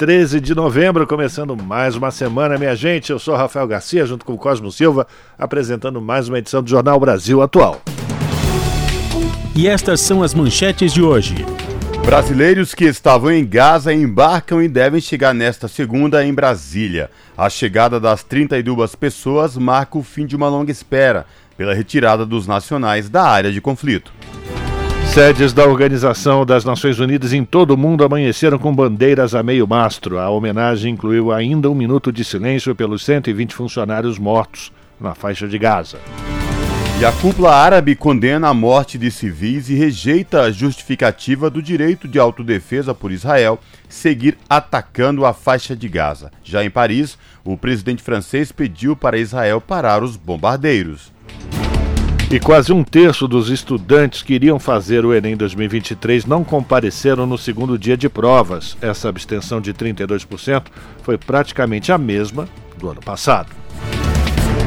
13 de novembro, começando mais uma semana, minha gente. Eu sou Rafael Garcia, junto com o Cosmo Silva, apresentando mais uma edição do Jornal Brasil Atual. E estas são as manchetes de hoje. Brasileiros que estavam em Gaza embarcam e devem chegar nesta segunda em Brasília. A chegada das 32 pessoas marca o fim de uma longa espera pela retirada dos nacionais da área de conflito. Sedes da Organização das Nações Unidas em todo o mundo amanheceram com bandeiras a meio mastro. A homenagem incluiu ainda um minuto de silêncio pelos 120 funcionários mortos na faixa de Gaza. E a cúpula árabe condena a morte de civis e rejeita a justificativa do direito de autodefesa por Israel seguir atacando a faixa de Gaza. Já em Paris, o presidente francês pediu para Israel parar os bombardeiros. E quase um terço dos estudantes que iriam fazer o Enem 2023 não compareceram no segundo dia de provas. Essa abstenção de 32% foi praticamente a mesma do ano passado.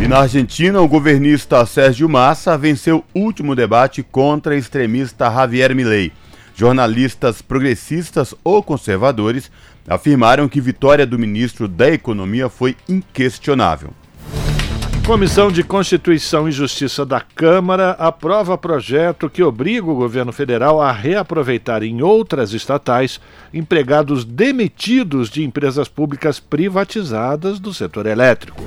E na Argentina, o governista Sérgio Massa venceu o último debate contra extremista Javier Milei. Jornalistas progressistas ou conservadores afirmaram que vitória do ministro da Economia foi inquestionável. Comissão de Constituição e Justiça da Câmara aprova projeto que obriga o governo federal a reaproveitar em outras estatais empregados demitidos de empresas públicas privatizadas do setor elétrico.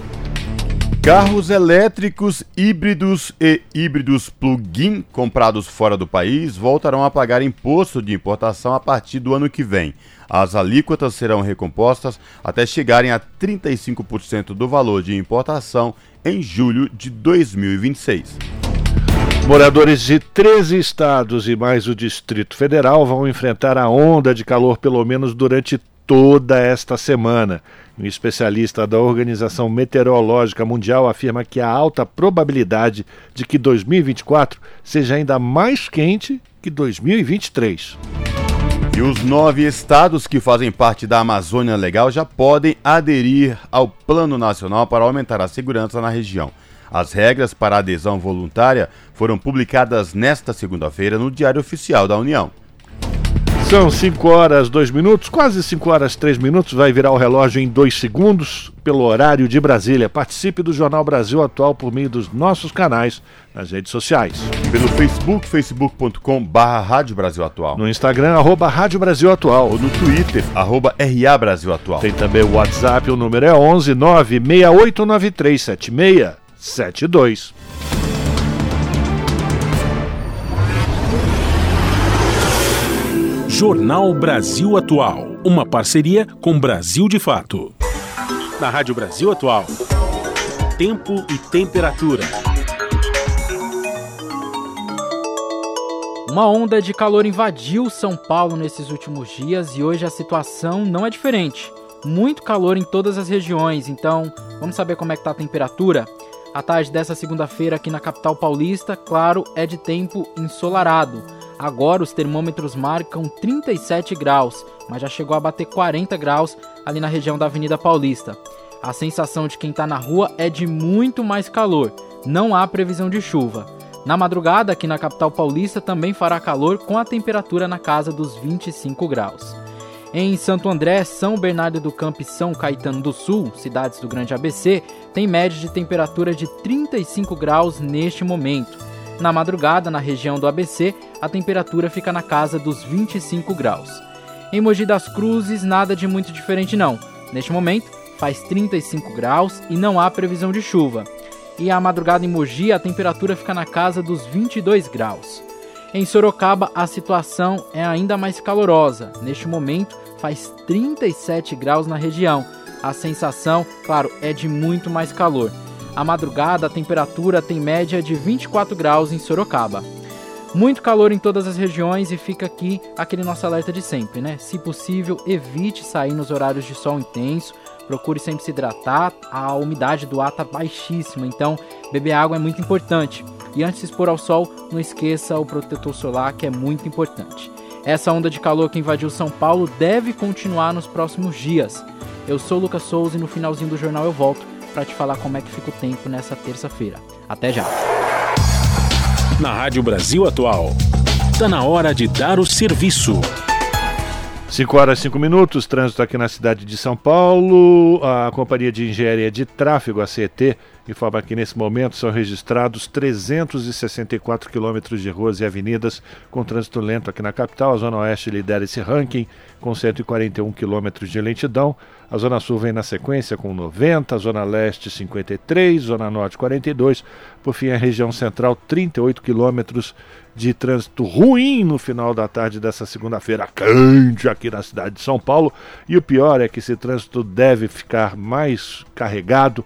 Carros elétricos híbridos e híbridos plug-in comprados fora do país voltarão a pagar imposto de importação a partir do ano que vem. As alíquotas serão recompostas até chegarem a 35% do valor de importação em julho de 2026. Moradores de 13 estados e mais o Distrito Federal vão enfrentar a onda de calor pelo menos durante toda esta semana. Um especialista da Organização Meteorológica Mundial afirma que há alta probabilidade de que 2024 seja ainda mais quente que 2023. E os nove estados que fazem parte da Amazônia Legal já podem aderir ao Plano Nacional para aumentar a segurança na região. As regras para adesão voluntária foram publicadas nesta segunda-feira no Diário Oficial da União. São 5 horas 2 minutos, quase 5 horas 3 minutos, vai virar o relógio em 2 segundos pelo horário de Brasília. Participe do Jornal Brasil Atual por meio dos nossos canais nas redes sociais. Pelo Facebook, facebook.com barra Rádio Brasil Atual. No Instagram, arroba Rádio Brasil Atual. Ou no Twitter, arroba RA Brasil Atual. Tem também o WhatsApp, o número é 11 968937672. Jornal Brasil Atual, uma parceria com Brasil de Fato. Na Rádio Brasil Atual, tempo e temperatura. Uma onda de calor invadiu São Paulo nesses últimos dias e hoje a situação não é diferente. Muito calor em todas as regiões, então vamos saber como é que tá a temperatura? A tarde dessa segunda-feira aqui na capital paulista, claro, é de tempo ensolarado. Agora os termômetros marcam 37 graus, mas já chegou a bater 40 graus ali na região da Avenida Paulista. A sensação de quem está na rua é de muito mais calor. Não há previsão de chuva. Na madrugada, aqui na capital paulista, também fará calor com a temperatura na casa dos 25 graus. Em Santo André, São Bernardo do Campo e São Caetano do Sul, cidades do Grande ABC, tem média de temperatura de 35 graus neste momento. Na madrugada, na região do ABC, a temperatura fica na casa dos 25 graus. Em Mogi das Cruzes, nada de muito diferente não. Neste momento, faz 35 graus e não há previsão de chuva. E a madrugada em Mogi, a temperatura fica na casa dos 22 graus. Em Sorocaba, a situação é ainda mais calorosa. Neste momento, faz 37 graus na região. A sensação, claro, é de muito mais calor. A madrugada, a temperatura tem média de 24 graus em Sorocaba. Muito calor em todas as regiões e fica aqui aquele nosso alerta de sempre, né? Se possível, evite sair nos horários de sol intenso, procure sempre se hidratar, a umidade do ar está baixíssima, então beber água é muito importante. E antes de expor ao sol, não esqueça o protetor solar, que é muito importante. Essa onda de calor que invadiu São Paulo deve continuar nos próximos dias. Eu sou Lucas Souza e no finalzinho do jornal eu volto para te falar como é que fica o tempo nessa terça-feira. Até já! Na Rádio Brasil Atual, está na hora de dar o serviço. 5 horas e 5 minutos, trânsito aqui na cidade de São Paulo. A Companhia de Engenharia de Tráfego, a CET, informa que nesse momento são registrados 364 quilômetros de ruas e avenidas com trânsito lento aqui na capital. A Zona Oeste lidera esse ranking com 141 quilômetros de lentidão. A Zona Sul vem na sequência com 90, a Zona Leste 53, Zona Norte 42. Por fim, a região central 38 quilômetros de trânsito ruim no final da tarde dessa segunda-feira quente aqui na cidade de São Paulo. E o pior é que esse trânsito deve ficar mais carregado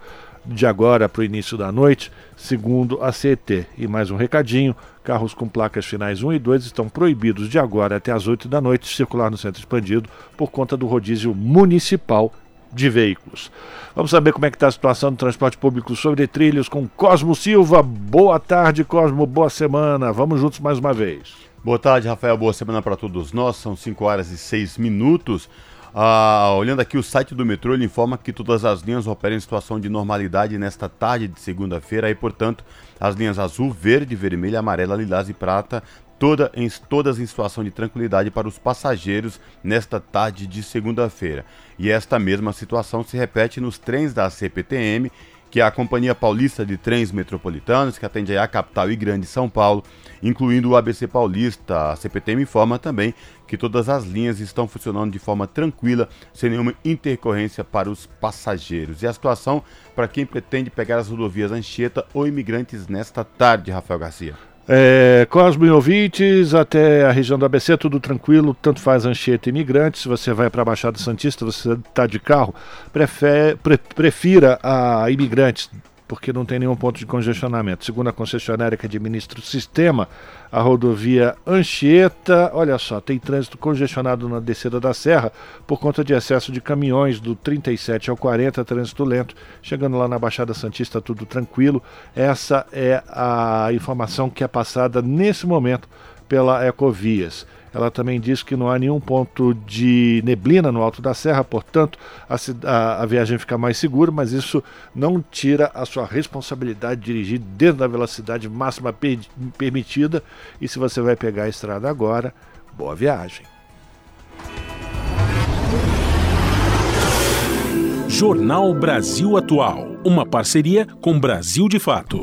de agora para o início da noite, segundo a CET. E mais um recadinho: carros com placas finais 1 e 2 estão proibidos de agora até as 8 da noite circular no centro expandido por conta do rodízio municipal de veículos. Vamos saber como é que está a situação do transporte público sobre trilhos com Cosmo Silva. Boa tarde, Cosmo. Boa semana. Vamos juntos mais uma vez. Boa tarde, Rafael. Boa semana para todos nós. São 5 horas e 6 minutos. Ah, olhando aqui o site do metrô, ele informa que todas as linhas operam em situação de normalidade nesta tarde de segunda-feira e, portanto, as linhas azul, verde, vermelha, amarela, lilás e prata toda em, todas em situação de tranquilidade para os passageiros nesta tarde de segunda-feira. E esta mesma situação se repete nos trens da CPTM, que é a Companhia Paulista de Trens Metropolitanos, que atende a capital e grande São Paulo, incluindo o ABC Paulista. A CPTM informa também que todas as linhas estão funcionando de forma tranquila, sem nenhuma intercorrência para os passageiros. E a situação para quem pretende pegar as rodovias Anchieta ou imigrantes nesta tarde, Rafael Garcia. É, Cosmo e ouvintes, até a região do ABC, tudo tranquilo, tanto faz Anchieta e imigrantes. Se você vai para a Baixada Santista, você está de carro, prefere, pre, prefira a imigrantes porque não tem nenhum ponto de congestionamento. Segundo a concessionária que administra o sistema, a rodovia Anchieta, olha só, tem trânsito congestionado na descida da serra por conta de excesso de caminhões do 37 ao 40, trânsito lento. Chegando lá na Baixada Santista, tudo tranquilo. Essa é a informação que é passada nesse momento pela Ecovias. Ela também diz que não há nenhum ponto de neblina no alto da serra, portanto, a, a, a, viagem fica mais segura, mas isso não tira a sua responsabilidade de dirigir dentro da velocidade máxima per, permitida. E se você vai pegar a estrada agora, boa viagem. Jornal Brasil Atual, uma parceria com Brasil de Fato.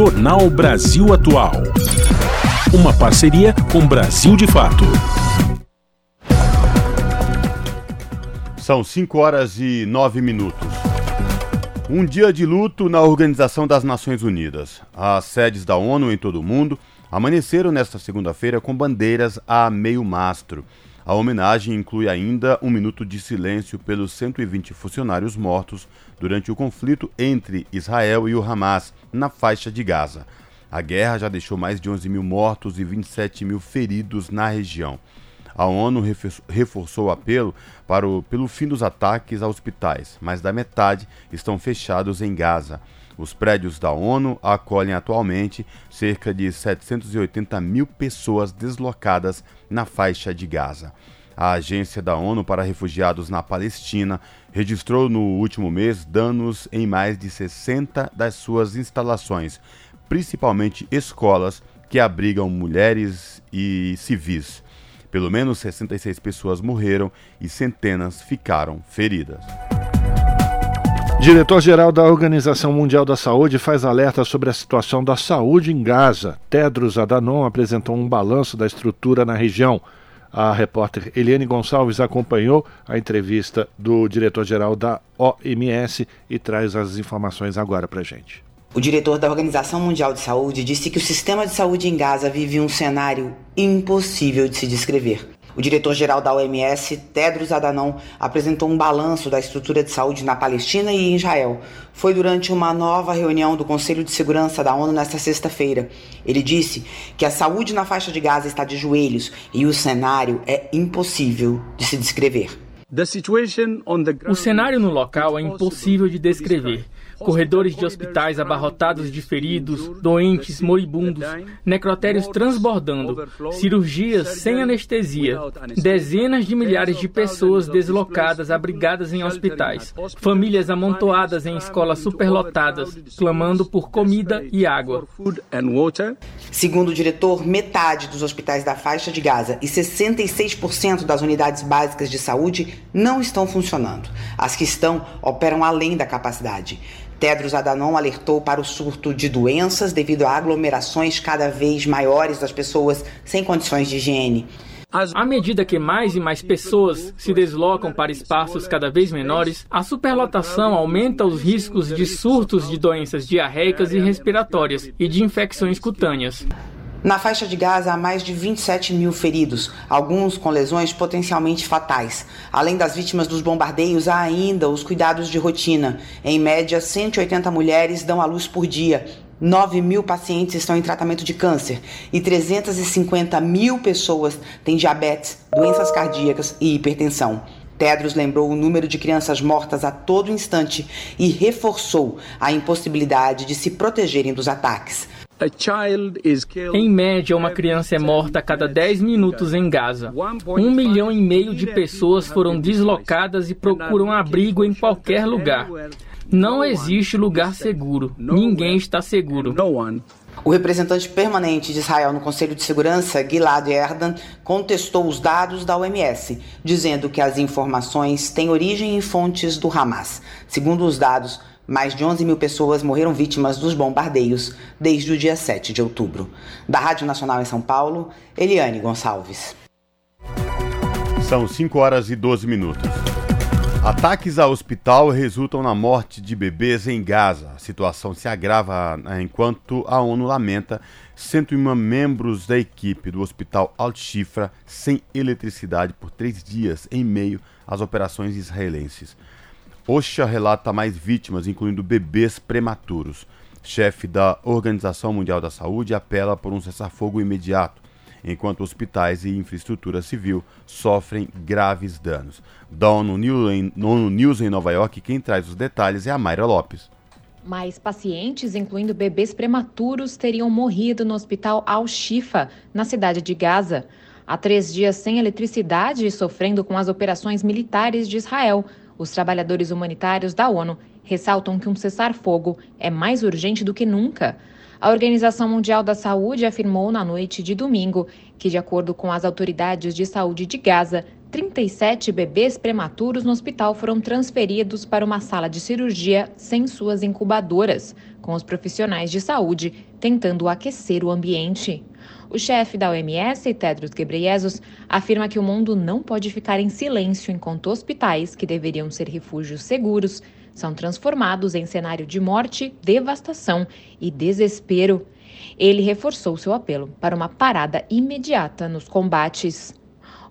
Jornal Brasil Atual. Uma parceria com Brasil de Fato. São 5 horas e 9 minutos. Um dia de luto na Organização das Nações Unidas. As sedes da ONU em todo o mundo amanheceram nesta segunda-feira com bandeiras a meio mastro. A homenagem inclui ainda um minuto de silêncio pelos 120 funcionários mortos durante o conflito entre Israel e o Hamas na faixa de Gaza. A guerra já deixou mais de 11 mil mortos e 27 mil feridos na região. A ONU reforçou o apelo para o, pelo fim dos ataques a hospitais, mas da metade estão fechados em Gaza. Os prédios da ONU acolhem atualmente cerca de 780 mil pessoas deslocadas na faixa de Gaza. A Agência da ONU para Refugiados na Palestina registrou no último mês danos em mais de 60 das suas instalações, principalmente escolas que abrigam mulheres e civis. Pelo menos 66 pessoas morreram e centenas ficaram feridas. Diretor-geral da Organização Mundial da Saúde faz alerta sobre a situação da saúde em Gaza. Tedros Adhanom apresentou um balanço da estrutura na região. A repórter Eliane Gonçalves acompanhou a entrevista do diretor-geral da OMS e traz as informações agora para gente. O diretor da Organização Mundial de Saúde disse que o sistema de saúde em Gaza vive um cenário impossível de se descrever. O diretor-geral da OMS, Tedros Adhanom, apresentou um balanço da estrutura de saúde na Palestina e em Israel. Foi durante uma nova reunião do Conselho de Segurança da ONU nesta sexta-feira. Ele disse que a saúde na faixa de Gaza está de joelhos e o cenário é impossível de se descrever. O cenário no local é impossível de descrever corredores de hospitais abarrotados de feridos, doentes, moribundos, necrotérios transbordando, cirurgias sem anestesia, dezenas de milhares de pessoas deslocadas, abrigadas em hospitais, famílias amontoadas em escolas superlotadas, clamando por comida e água. Segundo o diretor, metade dos hospitais da faixa de Gaza e 66% das unidades básicas de saúde não estão funcionando. As que estão operam além da capacidade. Tedros Adhanom alertou para o surto de doenças devido a aglomerações cada vez maiores das pessoas sem condições de higiene. À medida que mais e mais pessoas se deslocam para espaços cada vez menores, a superlotação aumenta os riscos de surtos de doenças diarreicas e respiratórias e de infecções cutâneas. Na faixa de Gaza há mais de 27 mil feridos, alguns com lesões potencialmente fatais. Além das vítimas dos bombardeios, há ainda os cuidados de rotina. Em média, 180 mulheres dão à luz por dia. 9 mil pacientes estão em tratamento de câncer e 350 mil pessoas têm diabetes, doenças cardíacas e hipertensão. Tedros lembrou o número de crianças mortas a todo instante e reforçou a impossibilidade de se protegerem dos ataques. Em média, uma criança é morta a cada 10 minutos em Gaza. Um milhão e meio de pessoas foram deslocadas e procuram abrigo em qualquer lugar. Não existe lugar seguro. Ninguém está seguro. O representante permanente de Israel no Conselho de Segurança, Gilad Erdan, contestou os dados da OMS, dizendo que as informações têm origem em fontes do Hamas. Segundo os dados, mais de 11 mil pessoas morreram vítimas dos bombardeios desde o dia 7 de outubro. Da Rádio Nacional em São Paulo, Eliane Gonçalves. São 5 horas e 12 minutos. Ataques ao hospital resultam na morte de bebês em Gaza. A situação se agrava né, enquanto a ONU lamenta 101 membros da equipe do hospital Al-Shifra sem eletricidade por três dias em meio às operações israelenses. OSHA relata mais vítimas, incluindo bebês prematuros. Chefe da Organização Mundial da Saúde apela por um cessar-fogo imediato, enquanto hospitais e infraestrutura civil sofrem graves danos. Da ONU News em Nova York, quem traz os detalhes é a Mayra Lopes. Mais pacientes, incluindo bebês prematuros, teriam morrido no hospital Al-Shifa, na cidade de Gaza. Há três dias sem eletricidade e sofrendo com as operações militares de Israel, os trabalhadores humanitários da ONU ressaltam que um cessar-fogo é mais urgente do que nunca. A Organização Mundial da Saúde afirmou na noite de domingo que, de acordo com as autoridades de saúde de Gaza, 37 bebês prematuros no hospital foram transferidos para uma sala de cirurgia sem suas incubadoras, com os profissionais de saúde tentando aquecer o ambiente. O chefe da OMS, Tedros Ghebreyesus, afirma que o mundo não pode ficar em silêncio enquanto hospitais, que deveriam ser refúgios seguros, são transformados em cenário de morte, devastação e desespero. Ele reforçou seu apelo para uma parada imediata nos combates.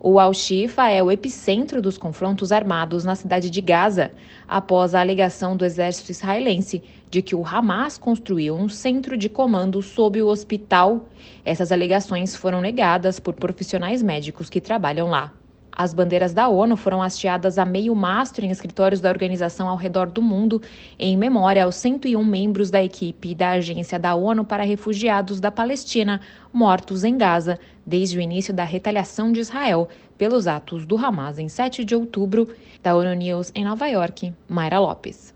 O Al-Shifa é o epicentro dos confrontos armados na cidade de Gaza, após a alegação do exército israelense de que o Hamas construiu um centro de comando sob o hospital. Essas alegações foram negadas por profissionais médicos que trabalham lá. As bandeiras da ONU foram hasteadas a meio mastro em escritórios da organização ao redor do mundo, em memória aos 101 membros da equipe da Agência da ONU para Refugiados da Palestina mortos em Gaza desde o início da retaliação de Israel pelos atos do Hamas em 7 de outubro. Da ONU News em Nova York, Mayra Lopes.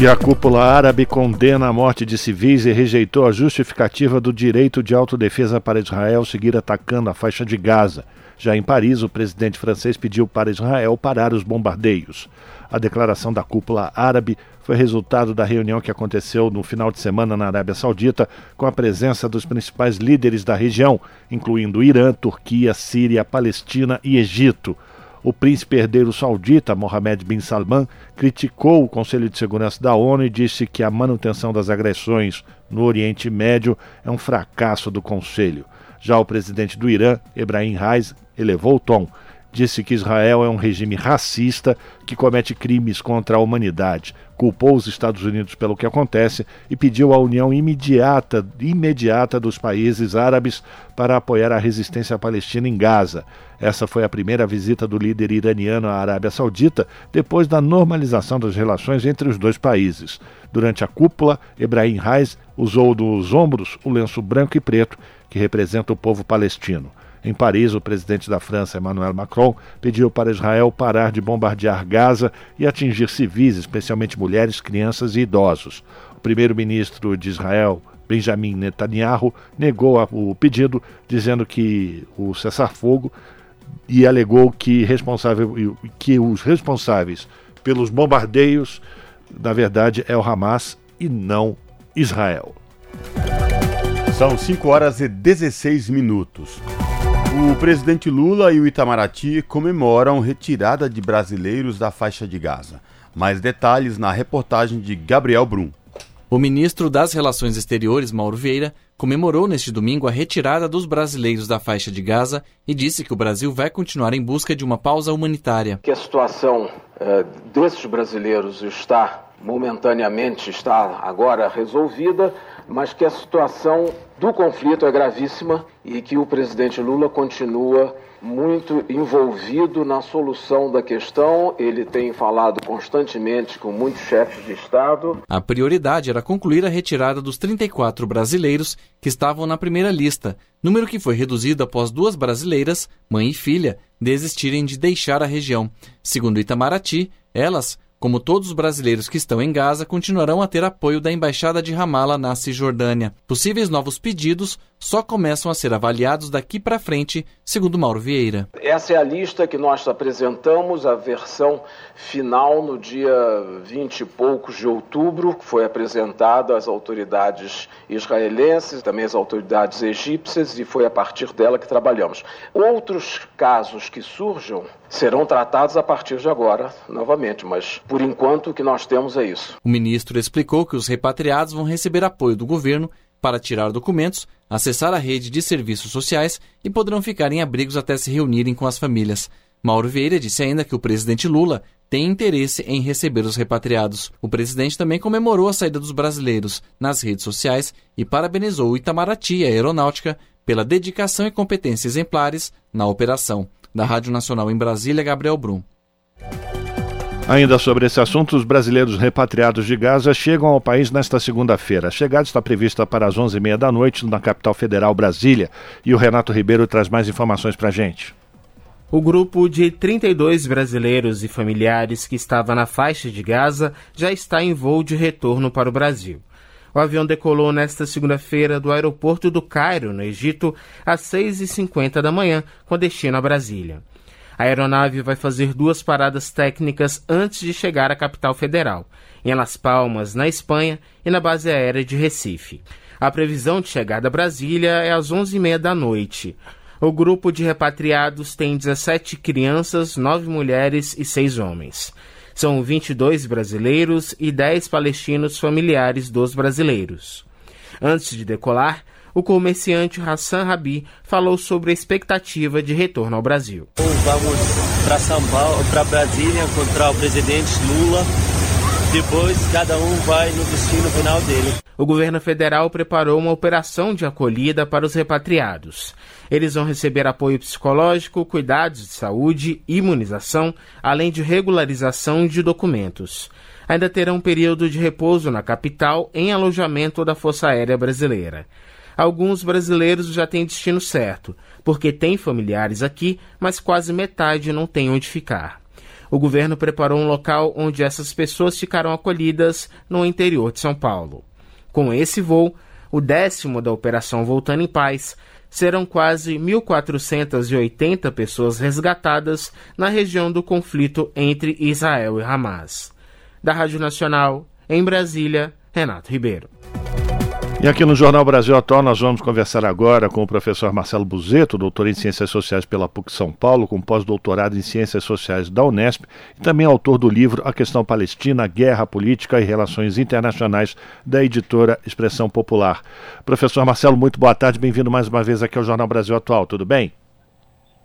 E a cúpula árabe condena a morte de civis e rejeitou a justificativa do direito de autodefesa para Israel seguir atacando a faixa de Gaza. Já em Paris, o presidente francês pediu para Israel parar os bombardeios. A declaração da cúpula árabe foi resultado da reunião que aconteceu no final de semana na Arábia Saudita, com a presença dos principais líderes da região, incluindo Irã, Turquia, Síria, Palestina e Egito. O príncipe herdeiro saudita, Mohammed bin Salman, criticou o Conselho de Segurança da ONU e disse que a manutenção das agressões no Oriente Médio é um fracasso do Conselho. Já o presidente do Irã, Ebrahim Raisi, elevou o tom disse que Israel é um regime racista que comete crimes contra a humanidade, culpou os Estados Unidos pelo que acontece e pediu a união imediata, imediata dos países árabes para apoiar a resistência palestina em Gaza. Essa foi a primeira visita do líder iraniano à Arábia Saudita depois da normalização das relações entre os dois países. Durante a cúpula, Ebrahim Reis usou dos ombros o lenço branco e preto que representa o povo palestino. Em Paris, o presidente da França, Emmanuel Macron, pediu para Israel parar de bombardear Gaza e atingir civis, especialmente mulheres, crianças e idosos. O primeiro-ministro de Israel, Benjamin Netanyahu, negou o pedido, dizendo que o cessar-fogo e alegou que, responsável, que os responsáveis pelos bombardeios, na verdade, é o Hamas e não Israel. São 5 horas e 16 minutos. O presidente Lula e o Itamaraty comemoram retirada de brasileiros da faixa de Gaza. Mais detalhes na reportagem de Gabriel Brum. O ministro das Relações Exteriores, Mauro Vieira, comemorou neste domingo a retirada dos brasileiros da faixa de Gaza e disse que o Brasil vai continuar em busca de uma pausa humanitária. Que a situação eh, desses brasileiros está momentaneamente está agora resolvida, mas que a situação do conflito é gravíssima e que o presidente Lula continua muito envolvido na solução da questão. Ele tem falado constantemente com muitos chefes de Estado. A prioridade era concluir a retirada dos 34 brasileiros que estavam na primeira lista, número que foi reduzido após duas brasileiras, mãe e filha, desistirem de deixar a região. Segundo Itamaraty, elas como todos os brasileiros que estão em Gaza, continuarão a ter apoio da Embaixada de Ramallah na Cisjordânia. Possíveis novos pedidos só começam a ser avaliados daqui para frente, segundo Mauro Vieira. Essa é a lista que nós apresentamos, a versão final no dia 20 e poucos de outubro, que foi apresentada às autoridades israelenses, também às autoridades egípcias, e foi a partir dela que trabalhamos. Outros casos que surjam serão tratados a partir de agora, novamente, mas por enquanto o que nós temos é isso. O ministro explicou que os repatriados vão receber apoio do governo para tirar documentos, acessar a rede de serviços sociais e poderão ficar em abrigos até se reunirem com as famílias. Mauro Vieira disse ainda que o presidente Lula tem interesse em receber os repatriados. O presidente também comemorou a saída dos brasileiros nas redes sociais e parabenizou o Itamaraty e a Aeronáutica pela dedicação e competência exemplares na operação. Da Rádio Nacional em Brasília, Gabriel Brum. Ainda sobre esse assunto, os brasileiros repatriados de Gaza chegam ao país nesta segunda-feira. A chegada está prevista para as 11h30 da noite na capital federal, Brasília. E o Renato Ribeiro traz mais informações para a gente. O grupo de 32 brasileiros e familiares que estava na faixa de Gaza já está em voo de retorno para o Brasil. O avião decolou nesta segunda-feira do aeroporto do Cairo, no Egito, às 6h50 da manhã, com destino a Brasília. A aeronave vai fazer duas paradas técnicas antes de chegar à capital federal, em Las Palmas, na Espanha, e na base aérea de Recife. A previsão de chegada a Brasília é às 11h30 da noite. O grupo de repatriados tem 17 crianças, 9 mulheres e 6 homens. São 22 brasileiros e 10 palestinos familiares dos brasileiros. Antes de decolar, o comerciante Hassan Rabi falou sobre a expectativa de retorno ao Brasil. Vamos para São Paulo, para Brasília encontrar o presidente Lula. Depois cada um vai no destino final dele. O governo federal preparou uma operação de acolhida para os repatriados. Eles vão receber apoio psicológico, cuidados de saúde, imunização, além de regularização de documentos. Ainda terão um período de repouso na capital em alojamento da Força Aérea Brasileira alguns brasileiros já têm destino certo, porque têm familiares aqui, mas quase metade não tem onde ficar. O governo preparou um local onde essas pessoas ficarão acolhidas no interior de São Paulo. Com esse voo, o décimo da Operação Voltando em Paz, serão quase 1.480 pessoas resgatadas na região do conflito entre Israel e Hamas. Da Rádio Nacional, em Brasília, Renato Ribeiro. E aqui no Jornal Brasil Atual nós vamos conversar agora com o professor Marcelo Buzeto, doutor em Ciências Sociais pela PUC São Paulo, com pós-doutorado em Ciências Sociais da Unesp e também autor do livro A Questão Palestina, Guerra Política e Relações Internacionais da editora Expressão Popular. Professor Marcelo, muito boa tarde, bem-vindo mais uma vez aqui ao Jornal Brasil Atual, tudo bem?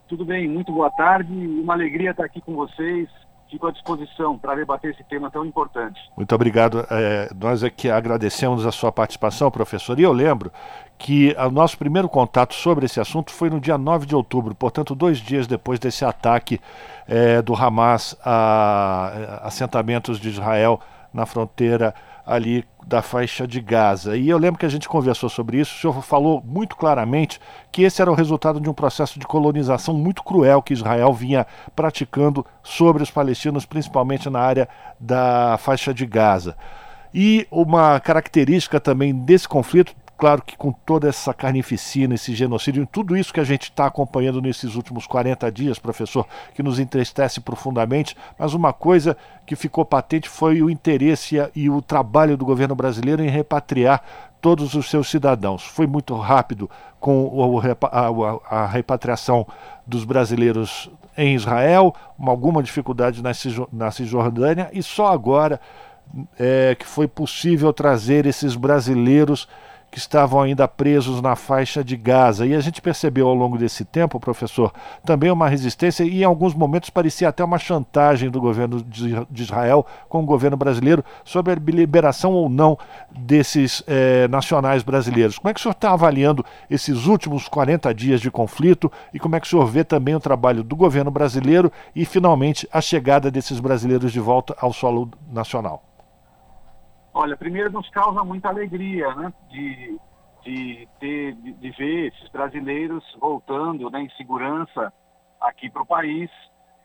Tudo bem, muito boa tarde, uma alegria estar aqui com vocês fico à disposição para debater esse tema tão importante. Muito obrigado. É, nós aqui agradecemos a sua participação, professor. E eu lembro que o nosso primeiro contato sobre esse assunto foi no dia 9 de outubro, portanto, dois dias depois desse ataque é, do Hamas a assentamentos de Israel na fronteira ali da faixa de Gaza. E eu lembro que a gente conversou sobre isso, o senhor falou muito claramente que esse era o resultado de um processo de colonização muito cruel que Israel vinha praticando sobre os palestinos, principalmente na área da faixa de Gaza. E uma característica também desse conflito Claro que com toda essa carnificina, esse genocídio, tudo isso que a gente está acompanhando nesses últimos 40 dias, professor, que nos entristece profundamente, mas uma coisa que ficou patente foi o interesse e o trabalho do governo brasileiro em repatriar todos os seus cidadãos. Foi muito rápido com a, repatriação dos brasileiros em Israel, alguma dificuldade na Cisjordânia, e só agora é, que foi possível trazer esses brasileiros que estavam ainda presos na faixa de Gaza. E a gente percebeu ao longo desse tempo, professor, também uma resistência e em alguns momentos parecia até uma chantagem do governo de Israel com o governo brasileiro sobre a liberação ou não desses eh, nacionais brasileiros. Como é que o senhor está avaliando esses últimos 40 dias de conflito e como é que o senhor vê também o trabalho do governo brasileiro e, finalmente, a chegada desses brasileiros de volta ao solo nacional? Olha, primeiro nos causa muita alegria, né, de, de ter, de, de ver esses brasileiros voltando, né, em segurança aqui para o país.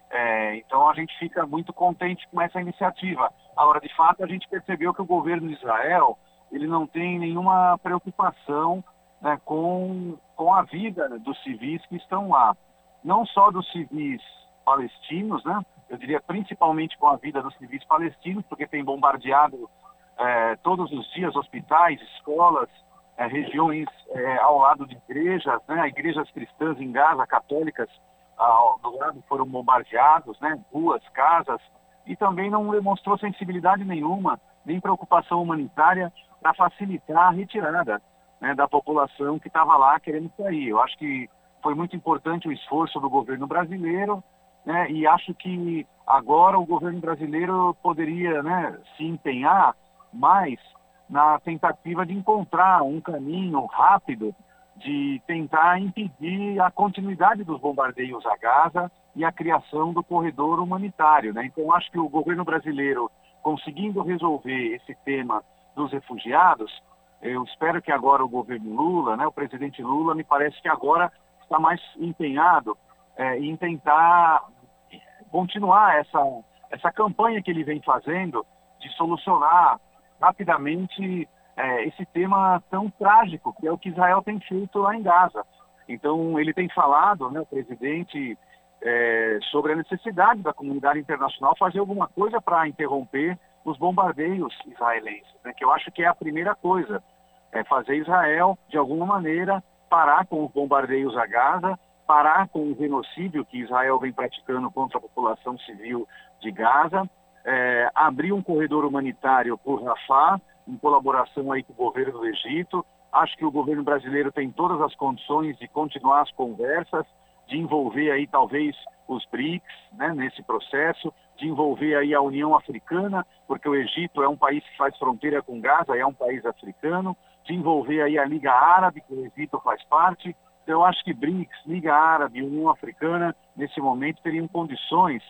É, então a gente fica muito contente com essa iniciativa. Agora, de fato, a gente percebeu que o governo de Israel ele não tem nenhuma preocupação né, com, com a vida dos civis que estão lá. Não só dos civis palestinos, né, eu diria principalmente com a vida dos civis palestinos, porque tem bombardeado é, todos os dias hospitais, escolas, é, regiões é, ao lado de igrejas, né, igrejas cristãs em Gaza, católicas, ao, do lado foram bombardeados, né, ruas, casas, e também não demonstrou sensibilidade nenhuma, nem preocupação humanitária para facilitar a retirada né, da população que estava lá querendo sair. Eu acho que foi muito importante o esforço do governo brasileiro, né, e acho que agora o governo brasileiro poderia né, se empenhar mais na tentativa de encontrar um caminho rápido de tentar impedir a continuidade dos bombardeios a Gaza e a criação do corredor humanitário. Né? Então, acho que o governo brasileiro, conseguindo resolver esse tema dos refugiados, eu espero que agora o governo Lula, né, o presidente Lula, me parece que agora está mais empenhado é, em tentar continuar essa, essa campanha que ele vem fazendo de solucionar rapidamente é, esse tema tão trágico, que é o que Israel tem feito lá em Gaza. Então, ele tem falado, né, o presidente, é, sobre a necessidade da comunidade internacional fazer alguma coisa para interromper os bombardeios israelenses, né, que eu acho que é a primeira coisa, é fazer Israel, de alguma maneira, parar com os bombardeios a Gaza, parar com o genocídio que Israel vem praticando contra a população civil de Gaza, é, abrir um corredor humanitário por Rafah, em colaboração aí com o governo do Egito. Acho que o governo brasileiro tem todas as condições de continuar as conversas, de envolver aí talvez os BRICS né, nesse processo, de envolver aí a União Africana, porque o Egito é um país que faz fronteira com Gaza, é um país africano, de envolver aí a Liga Árabe, que o Egito faz parte. Então, eu acho que BRICS, Liga Árabe, União Africana, nesse momento teriam condições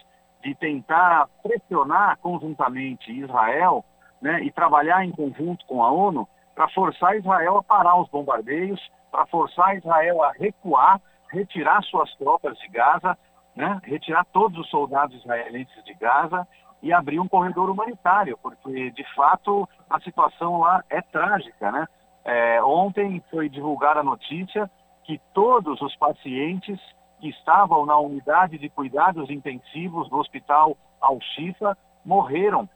de tentar pressionar conjuntamente Israel né, e trabalhar em conjunto com a ONU para forçar Israel a parar os bombardeios, para forçar Israel a recuar, retirar suas tropas de Gaza, né, retirar todos os soldados israelenses de Gaza e abrir um corredor humanitário, porque de fato a situação lá é trágica, né? É, ontem foi divulgada a notícia que todos os pacientes que estavam na unidade de cuidados intensivos do hospital Al-Shifa morreram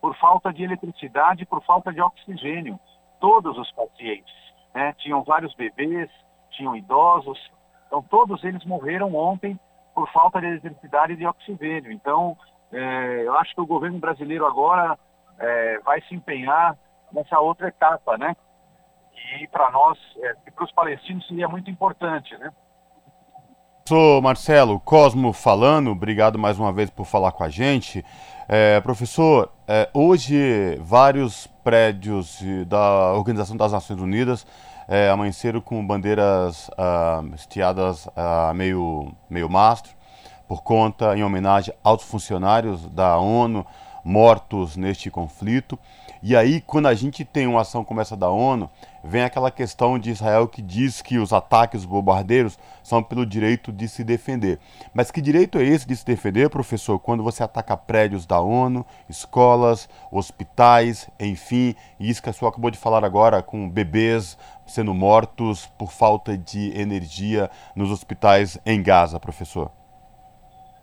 por falta de eletricidade, por falta de oxigênio. Todos os pacientes. Né? Tinham vários bebês, tinham idosos. Então, todos eles morreram ontem por falta de eletricidade e de oxigênio. Então, é, eu acho que o governo brasileiro agora é, vai se empenhar nessa outra etapa, né? E para nós, é, para os palestinos, seria muito importante, né? Sou Marcelo Cosmo falando, obrigado mais uma vez por falar com a gente. É, professor, é, hoje vários prédios da Organização das Nações Unidas é, amanheceram com bandeiras ah, estiadas a ah, meio, meio mastro, por conta, em homenagem aos funcionários da ONU mortos neste conflito. E aí, quando a gente tem uma ação como essa da ONU, vem aquela questão de Israel que diz que os ataques, os bombardeiros, são pelo direito de se defender. Mas que direito é esse de se defender, professor, quando você ataca prédios da ONU, escolas, hospitais, enfim, e isso que a senhora acabou de falar agora, com bebês sendo mortos por falta de energia nos hospitais em Gaza, professor?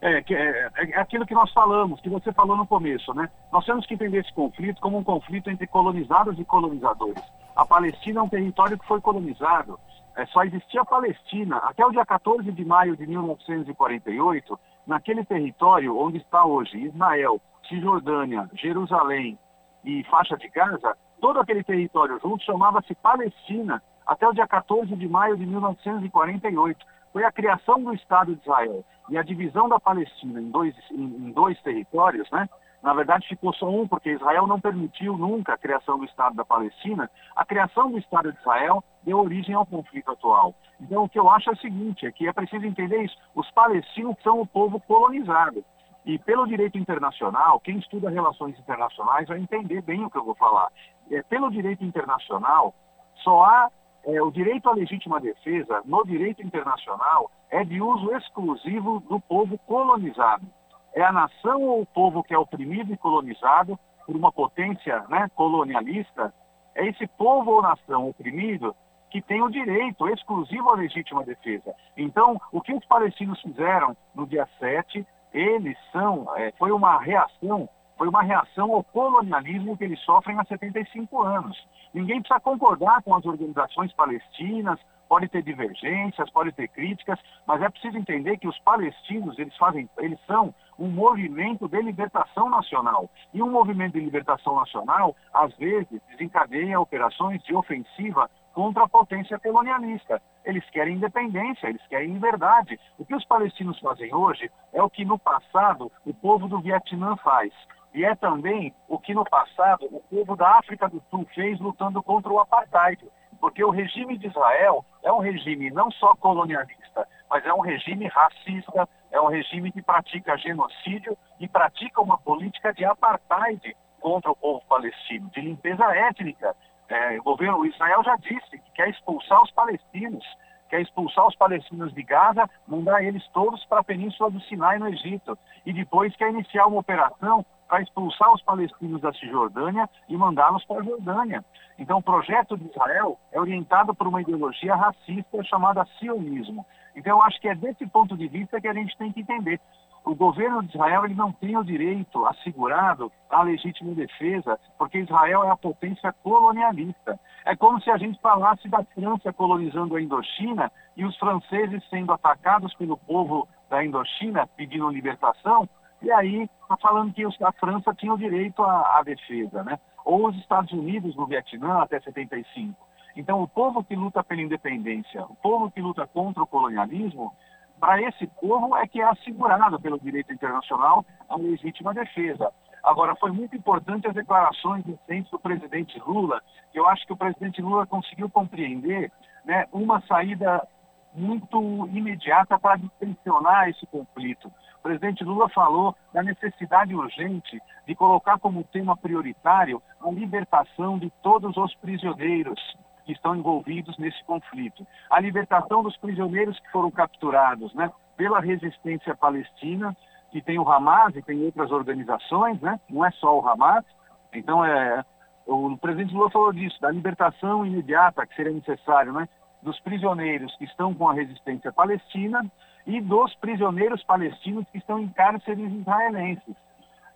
É, é, é, aquilo que nós falamos, que você falou no começo, né? Nós temos que entender esse conflito como um conflito entre colonizados e colonizadores. A Palestina é um território que foi colonizado, é, só existia a Palestina. Até o dia 14 de maio de 1948, naquele território onde está hoje Israel, Cisjordânia, Jerusalém e faixa de Gaza, todo aquele território junto chamava-se Palestina até o dia 14 de maio de 1948 foi a criação do Estado de Israel e a divisão da Palestina em dois, em, em dois territórios, né? Na verdade, ficou só um, porque Israel não permitiu nunca a criação do Estado da Palestina. A criação do Estado de Israel deu origem ao conflito atual. Então, o que eu acho é o seguinte, é que é preciso entender isso. Os palestinos são o povo colonizado. E pelo direito internacional, quem estuda relações internacionais vai entender bem o que eu vou falar. É, pelo direito internacional, só há é, o direito à legítima defesa, no direito internacional, é de uso exclusivo do povo colonizado. É a nação ou o povo que é oprimido e colonizado por uma potência né, colonialista, é esse povo ou nação oprimido que tem o direito exclusivo à legítima defesa. Então, o que os palestinos fizeram no dia 7, eles são, é, foi uma reação foi uma reação ao colonialismo que eles sofrem há 75 anos. Ninguém precisa concordar com as organizações palestinas, pode ter divergências, pode ter críticas, mas é preciso entender que os palestinos, eles fazem, eles são um movimento de libertação nacional. E um movimento de libertação nacional, às vezes, desencadeia operações de ofensiva contra a potência colonialista. Eles querem independência, eles querem liberdade. O que os palestinos fazem hoje é o que no passado o povo do Vietnã faz. E é também o que no passado o povo da África do Sul fez lutando contra o apartheid. Porque o regime de Israel é um regime não só colonialista, mas é um regime racista, é um regime que pratica genocídio e pratica uma política de apartheid contra o povo palestino, de limpeza étnica. É, o governo Israel já disse que quer expulsar os palestinos, quer expulsar os palestinos de Gaza, mandar eles todos para a península do Sinai, no Egito. E depois quer iniciar uma operação para expulsar os palestinos da Cisjordânia e mandá-los para a Jordânia. Então, o projeto de Israel é orientado por uma ideologia racista chamada sionismo. Então, eu acho que é desse ponto de vista que a gente tem que entender. O governo de Israel ele não tem o direito assegurado à legítima defesa, porque Israel é a potência colonialista. É como se a gente falasse da França colonizando a Indochina e os franceses sendo atacados pelo povo da Indochina pedindo libertação, e aí está falando que a França tinha o direito à, à, defesa, né? ou os Estados Unidos no Vietnã até 75. Então, o povo que luta pela independência, o povo que luta contra o colonialismo, para esse povo é que é assegurado pelo direito internacional a legítima defesa. Agora, foi muito importante as declarações recentes do presidente Lula, que eu acho que o presidente Lula conseguiu compreender né, uma saída muito imediata para distensionar esse conflito. O presidente Lula falou da necessidade urgente de colocar como tema prioritário a libertação de todos os prisioneiros que estão envolvidos nesse conflito. A libertação dos prisioneiros que foram capturados né, pela resistência palestina, que tem o Hamas e tem outras organizações, né, não é só o Hamas. Então, é, O presidente Lula falou disso, da libertação imediata que seria necessário, né? Dos prisioneiros que estão com a resistência palestina e dos prisioneiros palestinos que estão em cárceres israelenses.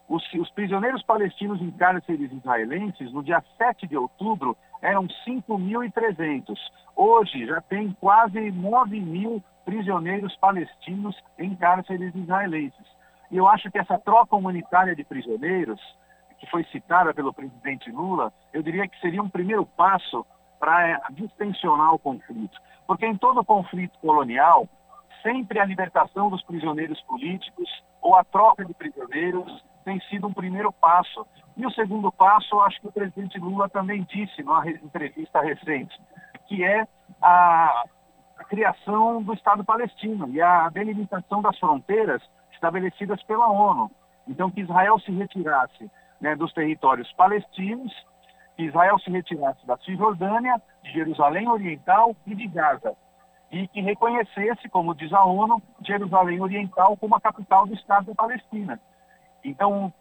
Os, os, prisioneiros palestinos em cárceres israelenses, no dia 7 de outubro, eram 5.300. Hoje já tem quase 9 mil prisioneiros palestinos em cárceres israelenses. E eu acho que essa troca humanitária de prisioneiros, que foi citada pelo presidente Lula, eu diria que seria um primeiro passo para distensionar o conflito. Porque em todo conflito colonial, sempre a libertação dos prisioneiros políticos ou a troca de prisioneiros tem sido um primeiro passo. E o segundo passo, acho que o presidente Lula também disse numa entrevista recente, que é a, criação do Estado palestino e a delimitação das fronteiras estabelecidas pela ONU. Então, que Israel se retirasse né, dos territórios palestinos, que Israel se retirasse da Cisjordânia, de Jerusalém Oriental e de Gaza. E que reconhecesse, como diz a ONU, Jerusalém Oriental como a capital do Estado da Palestina. Então,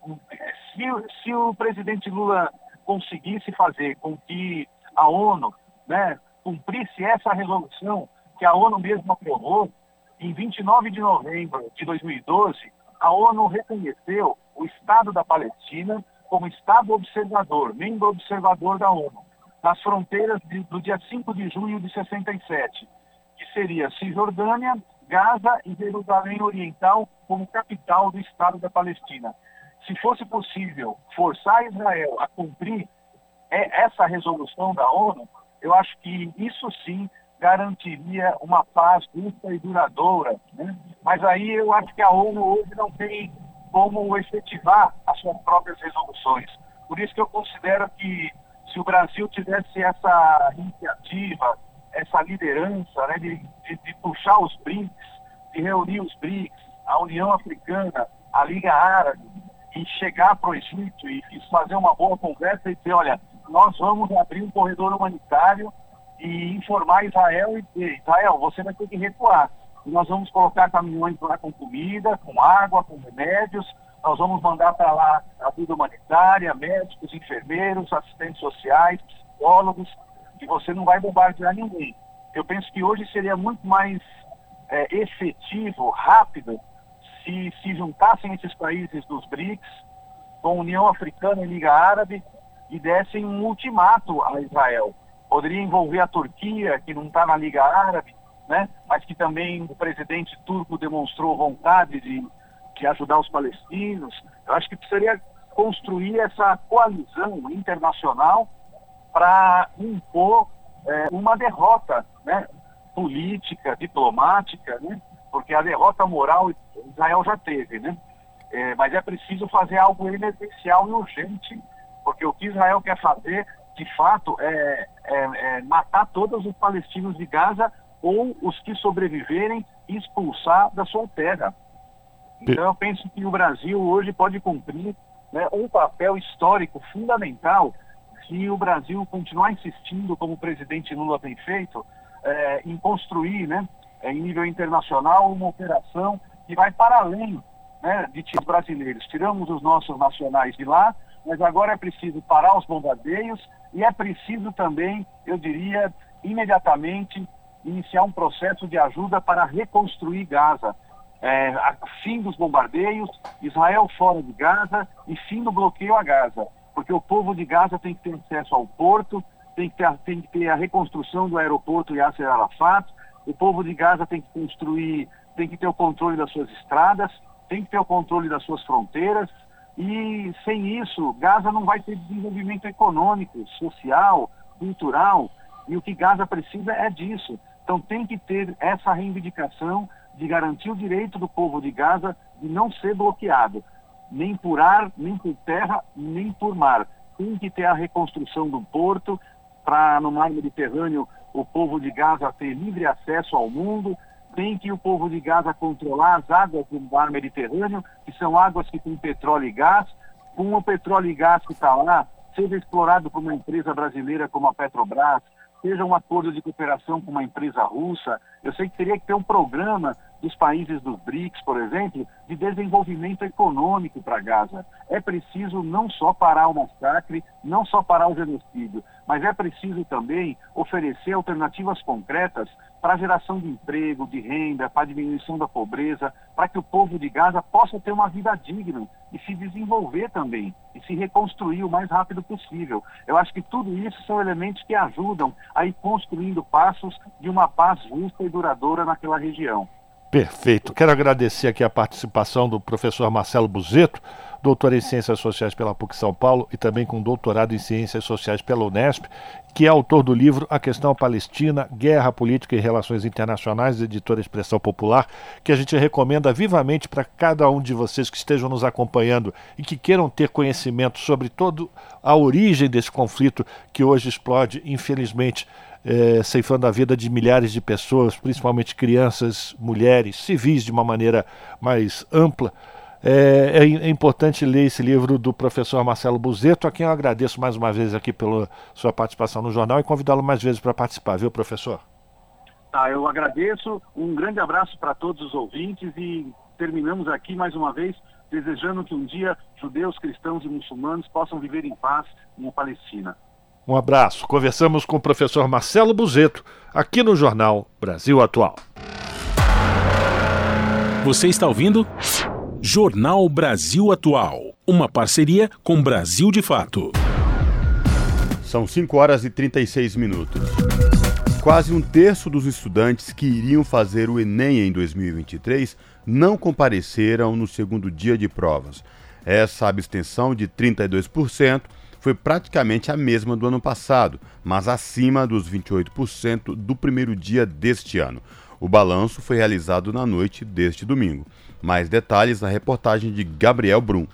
se, se o presidente Lula conseguisse fazer com que a ONU né, cumprisse essa resolução que a ONU mesmo aprovou, em 29 de novembro de 2012, a ONU reconheceu o Estado da Palestina como Estado observador, membro observador da ONU, nas fronteiras de, do dia 5 de junho de 67, que seria Cisjordânia, Gaza e Jerusalém Oriental como capital do Estado da Palestina. Se fosse possível forçar Israel a cumprir é, essa resolução da ONU, eu acho que isso sim garantiria uma paz justa e duradoura. Né? Mas aí eu acho que a ONU hoje não tem como efetivar as suas próprias resoluções. Por isso que eu considero que se o Brasil tivesse essa iniciativa, essa liderança né, de, de, de puxar os BRICS, de reunir os BRICS, a União Africana, a Liga Árabe, e chegar para o Egito e, e fazer uma boa conversa e dizer, olha, nós vamos abrir um corredor humanitário e informar Israel e dizer, Israel, você vai ter que recuar. Nós vamos colocar caminhões lá com comida, com água, com remédios, nós vamos mandar para lá ajuda humanitária, médicos, enfermeiros, assistentes sociais, psicólogos, e você não vai bombardear ninguém. Eu penso que hoje seria muito mais é, efetivo, rápido, se se juntassem esses países dos BRICS com a União Africana e Liga Árabe e dessem um ultimato a Israel. Poderia envolver a Turquia, que não está na Liga Árabe, né? mas que também o presidente turco demonstrou vontade de, de ajudar os palestinos. Eu acho que precisaria construir essa coalizão internacional para impor é, uma derrota né? política, diplomática, né? porque a derrota moral Israel já teve, né? É, mas é preciso fazer algo emergencial e urgente, porque o que Israel quer fazer, de fato, é, é, é matar todos os palestinos de Gaza ou os que sobreviverem e expulsar da sua terra. Então eu penso que o Brasil hoje pode cumprir né, um papel histórico fundamental se o Brasil continuar insistindo, como o presidente Lula tem feito, é, em construir né, é, em nível internacional, uma operação que vai para além né, de tiros brasileiros. Tiramos os nossos nacionais de lá, mas agora é preciso parar os bombardeios e é preciso também, eu diria, imediatamente iniciar um processo de ajuda para reconstruir Gaza. É, fim dos bombardeios, Israel fora de Gaza e fim do bloqueio a Gaza. Porque o povo de Gaza tem que ter acesso ao porto, tem que ter, tem que ter a reconstrução do aeroporto Yasser Arafat, o povo de Gaza tem que construir, tem que ter o controle das suas estradas, tem que ter o controle das suas fronteiras. E sem isso, Gaza não vai ter desenvolvimento econômico, social, cultural. E o que Gaza precisa é disso. Então tem que ter essa reivindicação de garantir o direito do povo de Gaza de não ser bloqueado, nem por ar, nem por terra, nem por mar. Tem que ter a reconstrução do porto para no mar Mediterrâneo o povo de Gaza ter livre acesso ao mundo, tem que o povo de Gaza controlar as águas do mar Mediterrâneo, que são águas que têm petróleo e gás, com o petróleo e gás que está lá, seja explorado por uma empresa brasileira como a Petrobras, seja um acordo de cooperação com uma empresa russa. Eu sei que teria que ter um programa dos países dos BRICS, por exemplo, de desenvolvimento econômico para Gaza. É preciso não só parar o massacre, não só parar o genocídio, mas é preciso também oferecer alternativas concretas para a geração de emprego, de renda, para a diminuição da pobreza, para que o povo de Gaza possa ter uma vida digna e se desenvolver também e se reconstruir o mais rápido possível. Eu acho que tudo isso são elementos que ajudam a ir construindo passos de uma paz justa e duradoura naquela região. Perfeito. Quero agradecer aqui a participação do professor Marcelo Buzeto, doutor em Ciências Sociais pela PUC São Paulo e também com doutorado em Ciências Sociais pela Unesp, que é autor do livro A Questão Palestina, Guerra Política e Relações Internacionais, editora Expressão Popular, que a gente recomenda vivamente para cada um de vocês que estejam nos acompanhando e que queiram ter conhecimento sobre toda a origem desse conflito que hoje explode, infelizmente, é, ceifando a vida de milhares de pessoas, principalmente crianças, mulheres, civis de uma maneira mais ampla. É, é, é, importante ler esse livro do professor Marcelo Buzeto, a quem eu agradeço mais uma vez aqui pela sua participação no jornal e convidá-lo mais vezes para participar, viu, professor? Tá, eu agradeço. Um grande abraço para todos os ouvintes e terminamos aqui mais uma vez desejando que um dia judeus, cristãos e muçulmanos possam viver em paz na Palestina. Um abraço. Conversamos com o professor Marcelo Buzeto, aqui no Jornal Brasil Atual. Você está ouvindo? Jornal Brasil Atual. Uma parceria com Brasil de Fato. São 5 horas e 36 minutos. Quase um terço dos estudantes que iriam fazer o Enem em 2023 não compareceram no segundo dia de provas. Essa abstenção de 32% foi praticamente a mesma do ano passado, mas acima dos 28% do primeiro dia deste ano. O balanço foi realizado na noite deste domingo. Mais detalhes na reportagem de Gabriel Brum.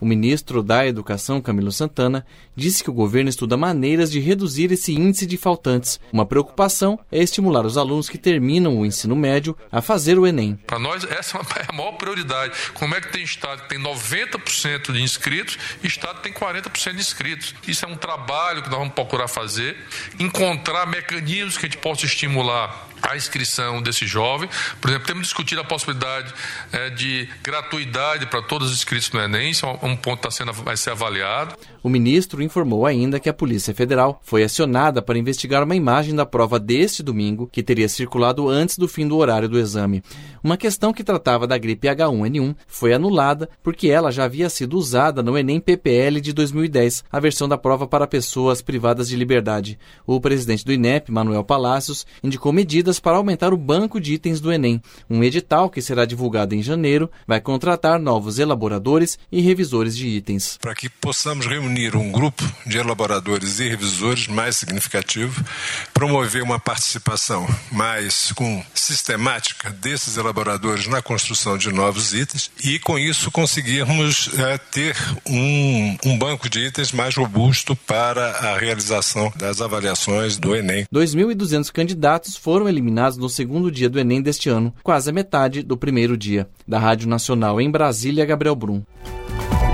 O ministro da Educação, Camilo Santana, disse que o governo estuda maneiras de reduzir esse índice de faltantes. Uma preocupação é estimular os alunos que terminam o ensino médio a fazer o Enem. Para nós, essa é a maior prioridade. Como é que tem estado que tem 90% de inscritos e estado que tem 40% de inscritos? Isso é um trabalho que nós vamos procurar fazer, encontrar mecanismos que a gente possa estimular a inscrição desse jovem. Por exemplo, temos discutido a possibilidade é, de gratuidade para todos os inscritos no Enem, isso é um ponto que está sendo, vai ser avaliado. O ministro informou ainda que a Polícia Federal foi acionada para investigar uma imagem da prova deste domingo que teria circulado antes do fim do horário do exame. Uma questão que tratava da gripe H1N1 foi anulada porque ela já havia sido usada no Enem PPL de 2010, a versão da prova para pessoas privadas de liberdade. O presidente do INEP, Manuel Palácios, indicou medidas para aumentar o banco de itens do Enem. Um edital que será divulgado em janeiro vai contratar novos elaboradores e revisores de itens. Para que possamos reunir reunir um grupo de elaboradores e revisores mais significativo, promover uma participação mais com sistemática desses elaboradores na construção de novos itens e, com isso, conseguirmos é, ter um, um banco de itens mais robusto para a realização das avaliações do Enem. 2.200 candidatos foram eliminados no segundo dia do Enem deste ano, quase a metade do primeiro dia. Da Rádio Nacional em Brasília, Gabriel Brum.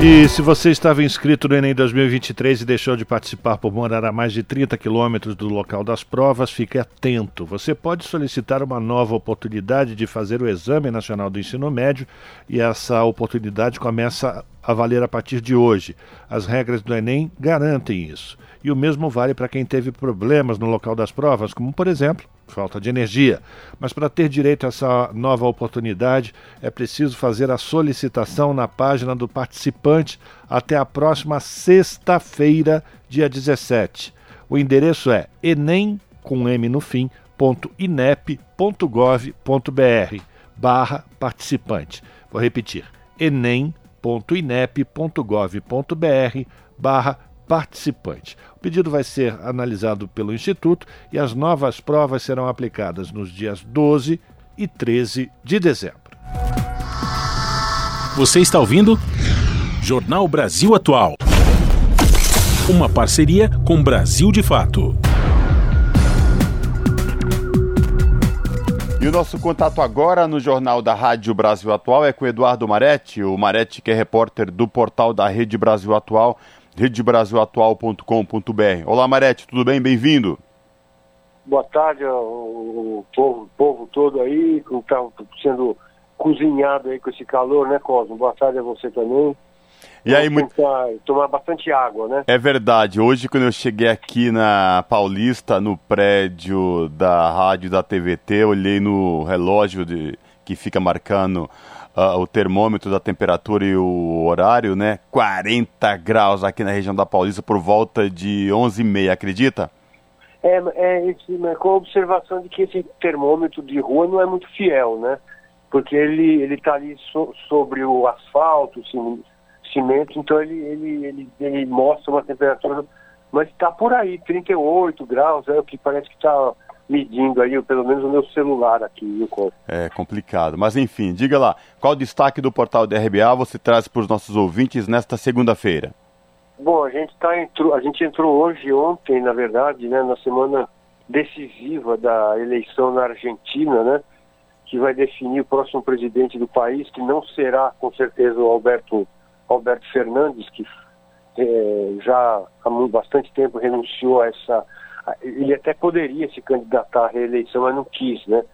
E se você estava inscrito no Enem 2023 e deixou de participar por morar a mais de 30 quilômetros do local das provas, fique atento. Você pode solicitar uma nova oportunidade de fazer o Exame Nacional do Ensino Médio e essa oportunidade começa a valer a partir de hoje. As regras do Enem garantem isso. E o mesmo vale para quem teve problemas no local das provas, como por exemplo, falta de energia. Mas para ter direito a essa nova oportunidade, é preciso fazer a solicitação na página do participante até a próxima sexta-feira, dia 17. O endereço é enem com m no fim, .inep.gov.br barra participante. Vou repetir, enem.inep.gov.br barra participante. O pedido vai ser analisado pelo Instituto e as novas provas serão aplicadas nos dias 12 e 13 de dezembro. Você está ouvindo? Jornal Brasil Atual. Uma parceria com Brasil de Fato. E o nosso contato agora no Jornal da Rádio Brasil Atual é com Eduardo Maretti, o Maretti que é repórter do portal da Rede Brasil Atual redebrasilatual.com.br. Olá, Marete, tudo bem? Bem-vindo. Boa tarde, o povo, povo todo aí, que está sendo cozinhado aí com esse calor, né, Cosmo? Boa tarde a você também. E aí, muito... tomar bastante água, né? É verdade. Hoje, quando eu cheguei aqui na Paulista, no prédio da rádio da TVT, olhei no relógio de... que fica marcando uh, o termômetro da temperatura e o horário, né? 40 graus aqui na região da Paulista por volta de 11h30, acredita? É, é, esse, com a observação de que esse termômetro de rua não é muito fiel, né? Porque ele ele está ali so, sobre o asfalto, cimento, então ele, ele, ele, ele mostra uma temperatura, mas está por aí, 38 graus, é o que parece que está medindo aí, pelo menos o meu celular aqui, viu, É complicado, mas enfim, diga lá, qual destaque do portal da RBA você traz para os nossos ouvintes nesta segunda-feira? Bom, a gente tá entrou, a gente entrou hoje, ontem, na verdade, né, na semana decisiva da eleição na Argentina, né, que vai definir o próximo presidente do país, que não será, com certeza, o Alberto, Alberto Fernandes, que é, já há bastante tempo renunciou a essa. Ele até poderia se candidatar à reeleição, mas não quis, né?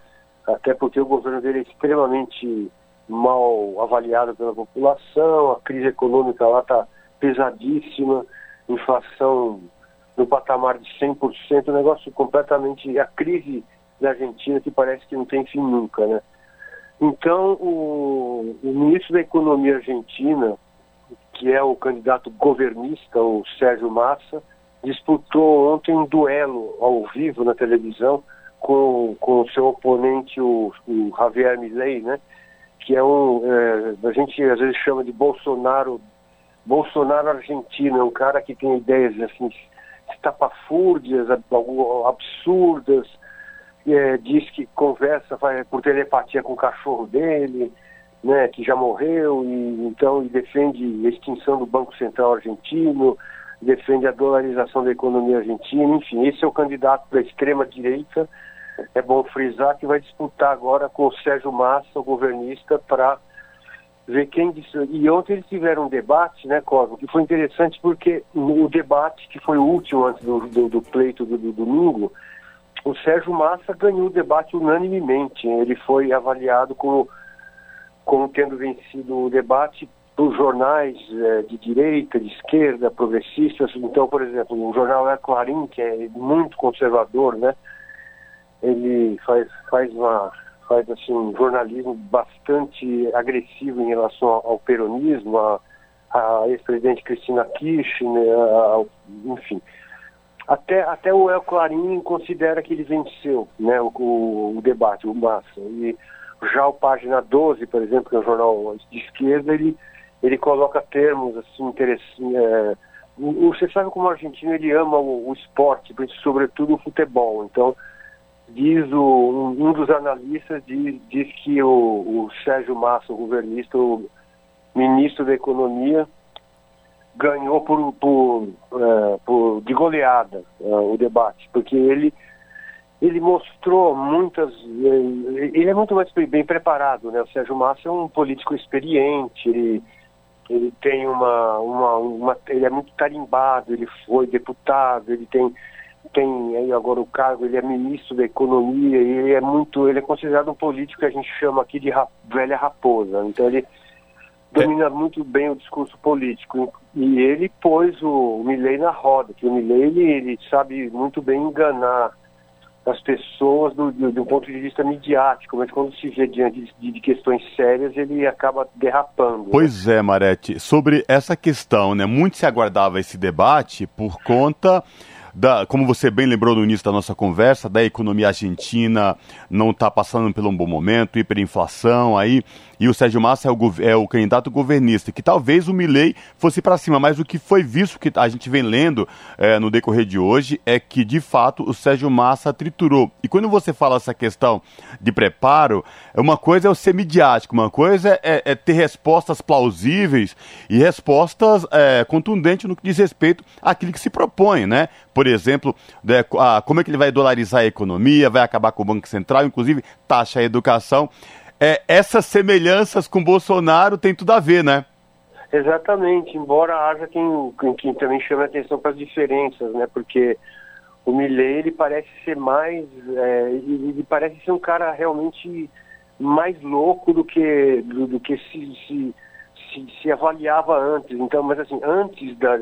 Até porque o governo dele é extremamente mal avaliado pela população, a crise econômica lá está pesadíssima, inflação no patamar de 100%, um negócio completamente. a crise da Argentina que parece que não tem fim nunca, né? Então, o, o ministro da Economia argentina, que é o candidato governista, o Sérgio Massa, disputou ontem um duelo ao vivo na televisão com, com o seu oponente, o, o Javier Milei, né? Que é um. É, a gente às vezes chama de Bolsonaro Bolsonaro argentino, é um cara que tem ideias assim, estapafúrdias, absurdas, é, diz que conversa vai, por telepatia com o cachorro dele, né, que já morreu, e então e defende a extinção do Banco Central argentino, defende a dolarização da economia argentina, enfim, esse é o candidato da extrema direita. É bom frisar que vai disputar agora com o Sérgio Massa, o governista, para ver quem disse. E ontem eles tiveram um debate, né, Cosmo, que foi interessante porque o debate, que foi o último antes do, do, do pleito do, do, domingo, o Sérgio Massa ganhou o debate unanimemente. Ele foi avaliado como, como tendo vencido o debate por jornais é, de direita, de esquerda, progressistas. Então, por exemplo, o jornal É Clarim, que é muito conservador, né? Ele faz, faz uma faz assim um jornalismo bastante agressivo em relação ao peronismo, a, a ex-presidente Cristina Kirchner, a, enfim. Até, até o El Clarim considera que ele venceu né, o, o, o, debate, o Massa. E já o Página 12, por exemplo, que é um jornal de esquerda, ele, ele coloca termos assim interessantes. É, você sabe como o argentino ele ama o, o esporte, sobretudo o futebol. Então, diz o, um, dos analistas diz, diz que o, o, Sérgio Massa, o governista, o ministro da Economia, ganhou por, por, uh, por de goleada uh, o debate, porque ele ele mostrou muitas eh, ele é muito mais bem preparado, né? O Sérgio Massa é um político experiente, ele ele tem uma, uma, uma ele é muito tarimbado, ele foi deputado, ele tem tem aí agora o cargo, ele é ministro da economia e ele é muito, ele é considerado um político que a gente chama aqui de rap, velha raposa. Então ele domina é. muito bem o discurso político e ele pôs o Milley na roda, que o Milley ele, ele sabe muito bem enganar as pessoas do, do, do, ponto de vista midiático, mas quando se vê diante de, de, questões sérias, ele acaba derrapando. Né? Pois né? é, Marete, sobre essa questão, né? Muito se aguardava esse debate por conta da, como você bem lembrou no início da nossa conversa, da economia argentina não está passando por um bom momento, hiperinflação aí, e o Sérgio Massa é o, é o candidato governista, que talvez o Milley fosse para cima, mas o que foi visto, que a gente vem lendo é, no decorrer de hoje, é que de fato o Sérgio Massa triturou. E quando você fala essa questão de preparo, uma coisa é o ser midiático, uma coisa é, é ter respostas plausíveis e respostas é, contundentes no que diz respeito àquilo que se propõe, né? Por exemplo, né, a, como é que ele vai dolarizar a economia, vai acabar com o Banco Central, inclusive taxa a educação é, essas semelhanças com Bolsonaro tem tudo a ver, né? Exatamente, embora haja quem, quem também chame a atenção para as diferenças, né? Porque o Milley ele parece ser mais, é, ele, ele, parece ser um cara realmente mais louco do que do, do que se, se, se, se, avaliava antes. Então, mas assim, antes da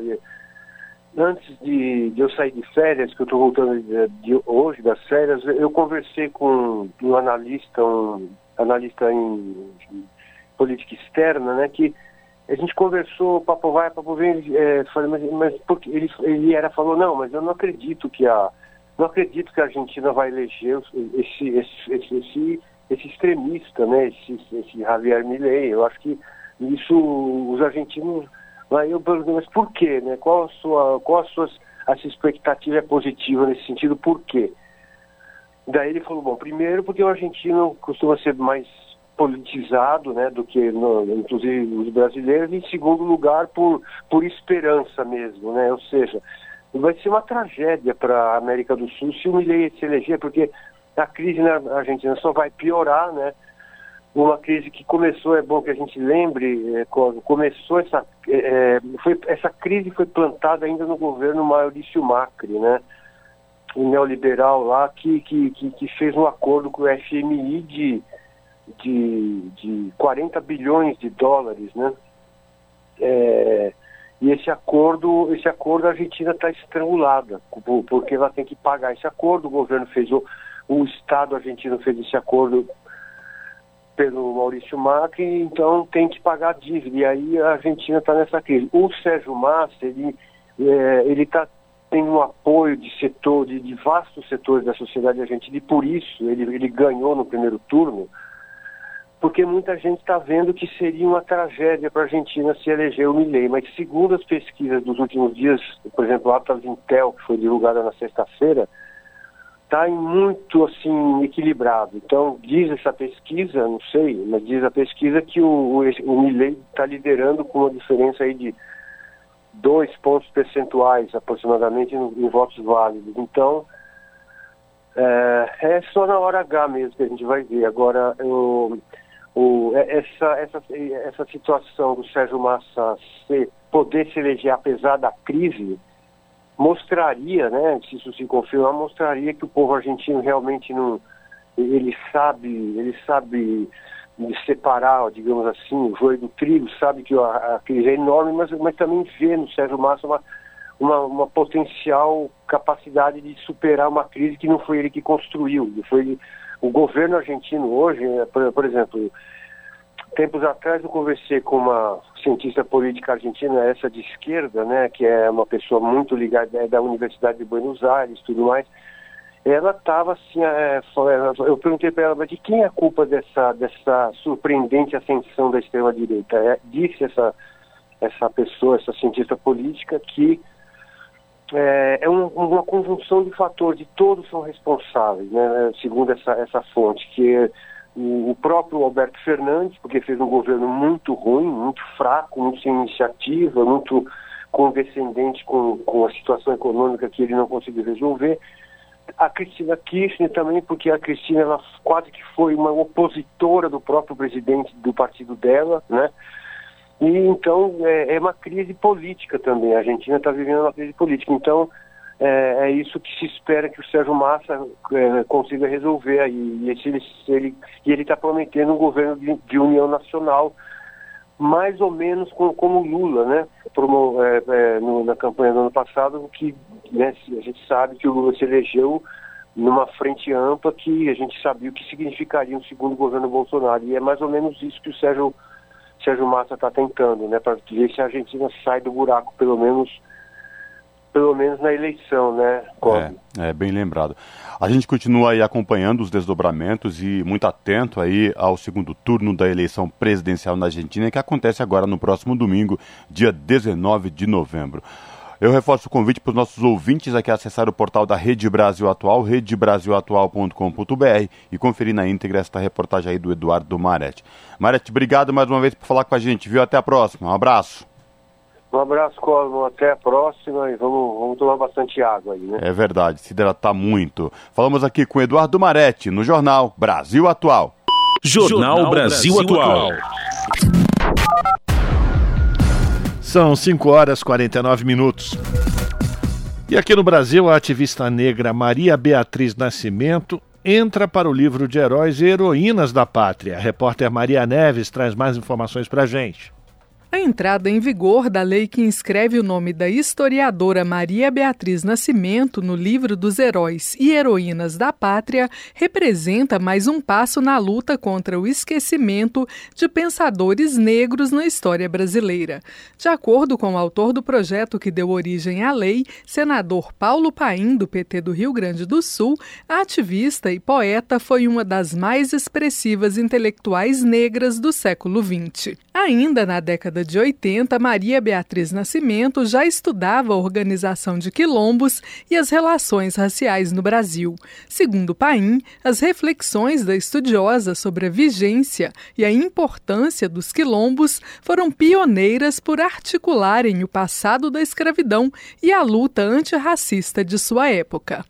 antes de, de eu sair de férias, que eu estou voltando de, de, hoje das férias, eu conversei com um analista, um analista em, em política externa, né, que a gente conversou, papo vai, papo vem, é, falei, mas, mas porque ele, ele era falou, não, mas eu não acredito que a não acredito que a Argentina vai eleger esse, esse, esse, esse, esse extremista, né, esse, esse Javier Milei. Eu acho que isso os argentinos. Aí eu perguntei, mas por quê, né? Qual a sua, qual a sua a sua expectativa é positiva nesse sentido? Por quê? Daí ele falou, bom, primeiro porque o argentino costuma ser mais politizado, né, do que no, inclusive os brasileiros, e em segundo lugar por, por esperança mesmo, né, ou seja, vai ser uma tragédia para a América do Sul se o Milei se eleger, porque a crise na Argentina só vai piorar, né, uma crise que começou, é bom que a gente lembre, é, começou essa, é, foi, essa crise foi plantada ainda no governo Maurício Macri, né, o neoliberal lá que, que, que, que fez um acordo com o FMI de de, de 40 bilhões de dólares, né? É, e esse acordo, esse acordo a Argentina está estrangulada, porque ela tem que pagar esse acordo, o governo fez o, o Estado argentino fez esse acordo pelo Maurício Macri, então tem que pagar a dívida, e aí a Argentina está nessa crise. O Sérgio Massa, ele é, ele tá, tem um apoio de setor, de, de vastos setores da sociedade argentina, e por isso ele, ele ganhou no primeiro turno, porque muita gente está vendo que seria uma tragédia para a Argentina se eleger o Milley. Mas segundo as pesquisas dos últimos dias, por exemplo, a Atlas Intel, que foi divulgada na sexta-feira, está muito assim equilibrado. Então diz essa pesquisa, não sei, mas diz a pesquisa que o, o, o Milley está liderando com uma diferença aí de dois pontos percentuais aproximadamente em, em votos válidos. Então é, é, só na hora H mesmo que a gente vai ver. Agora eu o, é, essa, essa, essa situação do Sérgio Massa ser, poder se eleger apesar da crise mostraria, né, se isso se confirmar, mostraria que o povo argentino realmente não ele sabe, ele sabe separar, digamos assim, o joio do trigo, sabe que a, crise é enorme, mas, mas também vê no Sérgio Massa uma, uma, uma, potencial capacidade de superar uma crise que não foi ele que construiu, foi o governo argentino hoje, né, por, por exemplo, tempos atrás eu conversei com uma cientista política argentina, essa de esquerda, né, que é uma pessoa muito ligada é da Universidade de Buenos Aires, tudo mais. Ela estava assim, é, eu perguntei para ela, de quem é a culpa dessa dessa surpreendente ascensão da extrema direita? É, disse essa essa pessoa, essa cientista política que é, é um, uma conjunção de fatores, de todos são responsáveis, né, segundo essa, essa fonte, que o, próprio Alberto Fernandes, porque fez um governo muito ruim, muito fraco, muito sem iniciativa, muito condescendente com, com a situação econômica que ele não conseguiu resolver. A Cristina Kirchner também, porque a Cristina ela quase que foi uma opositora do próprio presidente do partido dela, né? E então é, é uma crise política também. A Argentina está vivendo uma crise política. Então é, é, isso que se espera que o Sérgio Massa é, consiga resolver aí. E ele ele ele está prometendo um governo de, de, união nacional, mais ou menos com, como Lula, né? Promo, é, é, no, na campanha do ano passado, que né, a gente sabe que o Lula se elegeu numa frente ampla que a gente sabia o que significaria um segundo governo Bolsonaro. E é mais ou menos isso que o Sérgio Sérgio Massa está tentando, né, para ver se a Argentina sai do buraco, pelo menos pelo menos na eleição, né, É, é, bem lembrado. A gente continua aí acompanhando os desdobramentos e muito atento aí ao segundo turno da eleição presidencial na Argentina, que acontece agora no próximo domingo, dia 19 de novembro. Eu reforço o convite para os nossos ouvintes aqui acessar o portal da Rede Brasil Atual, redebrasilatual.com.br e conferir na íntegra esta reportagem aí do Eduardo Marete. Marete, obrigado mais uma vez por falar com a gente, viu? Até a próxima. Um abraço. Um abraço, Cosmo. Até a próxima e vamos, vamos tomar bastante água aí, né? É verdade, se hidratar muito. Falamos aqui com Eduardo Marete, no jornal Brasil Atual. Jornal, Brasil, Brasil Atual. São 5 horas e 49 minutos. E aqui no Brasil, a ativista negra Maria Beatriz Nascimento entra para o livro de heróis e heroínas da pátria. A repórter Maria Neves traz mais informações para a gente. A entrada em vigor da lei que inscreve o nome da historiadora Maria Beatriz Nascimento no livro dos heróis e heroínas da pátria representa mais um passo na luta contra o esquecimento de pensadores negros na história brasileira. De acordo com o autor do projeto que deu origem à lei, senador Paulo Paim, do PT do Rio Grande do Sul, a ativista e poeta foi uma das mais expressivas intelectuais negras do século XX. Ainda na década de 80, Maria Beatriz Nascimento já estudava a organização de quilombos e as relações raciais no Brasil. Segundo Paim, as reflexões da estudiosa sobre a vigência e a importância dos quilombos foram pioneiras por articularem o passado da escravidão e a luta antirracista de sua época.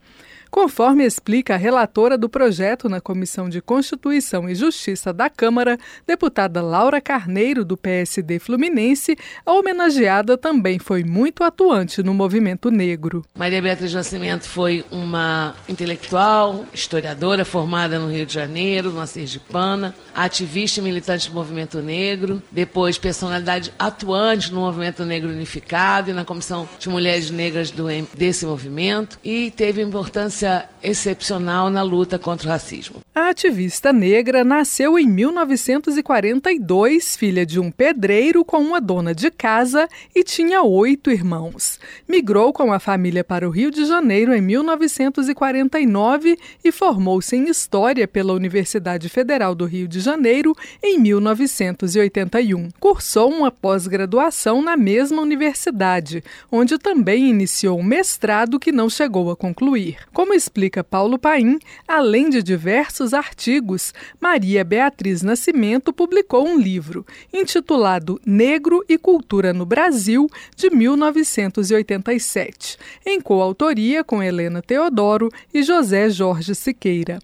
Conforme explica a relatora do projeto na Comissão de Constituição e Justiça da Câmara, deputada Laura Carneiro, do PSD Fluminense, a homenageada também foi muito atuante no movimento negro. Maria Beatriz Nascimento foi uma intelectual, historiadora formada no Rio de Janeiro, na Sergipana, ativista e militante do movimento negro, depois personalidade atuante no movimento negro unificado e na Comissão de Mulheres Negras do, desse movimento e teve importância excepcional na luta contra o racismo. A ativista negra nasceu em 1942, filha de um pedreiro com uma dona de casa e tinha oito irmãos. Migrou com a família para o Rio de Janeiro em 1949 e formou-se em História pela Universidade Federal do Rio de Janeiro em 1981. Cursou uma pós-graduação na mesma universidade, onde também iniciou um mestrado que não chegou a concluir. Como explica Paulo Paim, além de diversos artigos, Maria Beatriz Nascimento publicou um livro intitulado Negro e Cultura no Brasil, de 1987, em coautoria com Helena Teodoro e José Jorge Siqueira.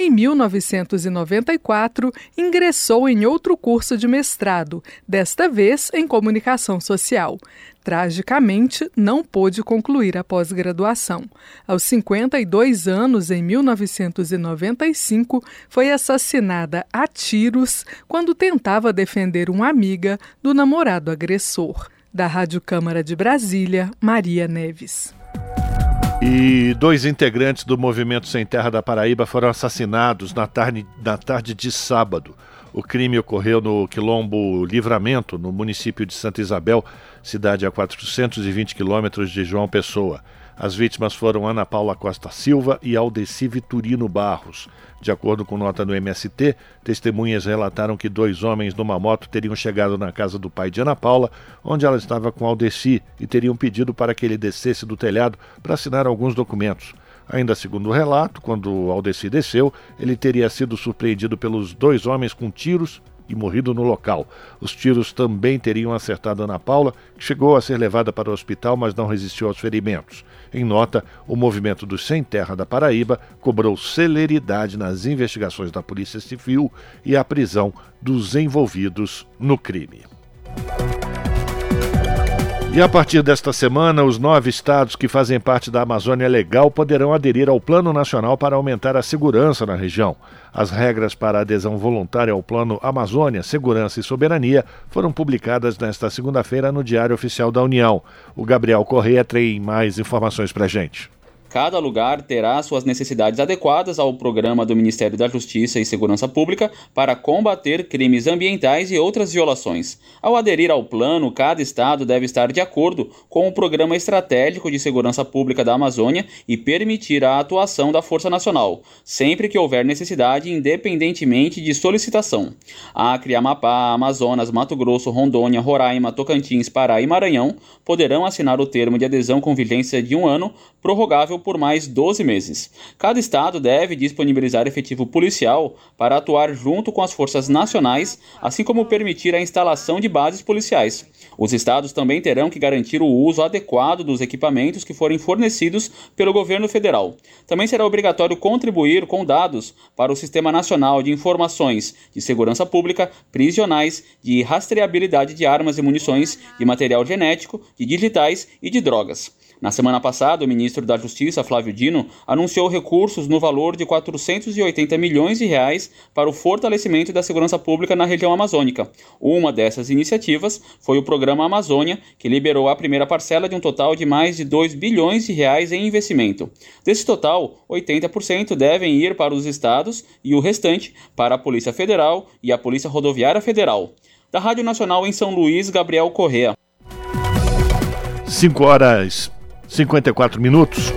Em 1994, ingressou em outro curso de mestrado, desta vez em comunicação social. Tragicamente, não pôde concluir a pós-graduação. Aos 52 anos, em 1995, foi assassinada a tiros quando tentava defender uma amiga do namorado agressor. Da Rádio Câmara de Brasília, Maria Neves. E dois integrantes do Movimento Sem Terra da Paraíba foram assassinados na tarde, na tarde de sábado. O crime ocorreu no Quilombo Livramento, no município de Santa Isabel, cidade a 420 quilômetros de João Pessoa. As vítimas foram Ana Paula Costa Silva e Aldeci Vitorino Barros. De acordo com nota do MST, testemunhas relataram que dois homens numa moto teriam chegado na casa do pai de Ana Paula, onde ela estava com Aldeci, e teriam pedido para que ele descesse do telhado para assinar alguns documentos. Ainda segundo o relato, quando Aldeci desceu, ele teria sido surpreendido pelos dois homens com tiros e morrido no local. Os tiros também teriam acertado Ana Paula, que chegou a ser levada para o hospital, mas não resistiu aos ferimentos. Em nota, o movimento dos Sem Terra da Paraíba cobrou celeridade nas investigações da Polícia Civil e a prisão dos envolvidos no crime. E a partir desta semana, os nove estados que fazem parte da Amazônia Legal poderão aderir ao Plano Nacional para aumentar a segurança na região. As regras para a adesão voluntária ao Plano Amazônia, Segurança e Soberania foram publicadas nesta segunda-feira no Diário Oficial da União. O Gabriel Correia tem mais informações para gente. Cada lugar terá suas necessidades adequadas ao programa do Ministério da Justiça e Segurança Pública para combater crimes ambientais e outras violações. Ao aderir ao plano, cada estado deve estar de acordo com o Programa Estratégico de Segurança Pública da Amazônia e permitir a atuação da Força Nacional, sempre que houver necessidade, independentemente de solicitação. Acre, Amapá, Amazonas, Mato Grosso, Rondônia, Roraima, Tocantins, Pará e Maranhão poderão assinar o termo de adesão com vigência de um ano, prorrogável por mais 12 meses. Cada estado deve disponibilizar efetivo policial para atuar junto com as forças nacionais, assim como permitir a instalação de bases policiais. Os estados também terão que garantir o uso adequado dos equipamentos que forem fornecidos pelo governo federal. Também será obrigatório contribuir com dados para o Sistema Nacional de Informações de Segurança Pública, prisionais, de rastreabilidade de armas e munições, de material genético, de digitais e de drogas. Na semana passada, o ministro da Justiça, Flávio Dino, anunciou recursos no valor de 480 milhões de reais para o fortalecimento da segurança pública na região amazônica. Uma dessas iniciativas foi o Programa Amazônia, que liberou a primeira parcela de um total de mais de 2 bilhões de reais em investimento. Desse total, 80% devem ir para os estados e o restante para a Polícia Federal e a Polícia Rodoviária Federal. Da Rádio Nacional em São Luís, Gabriel Correa. 5 horas 54 minutos.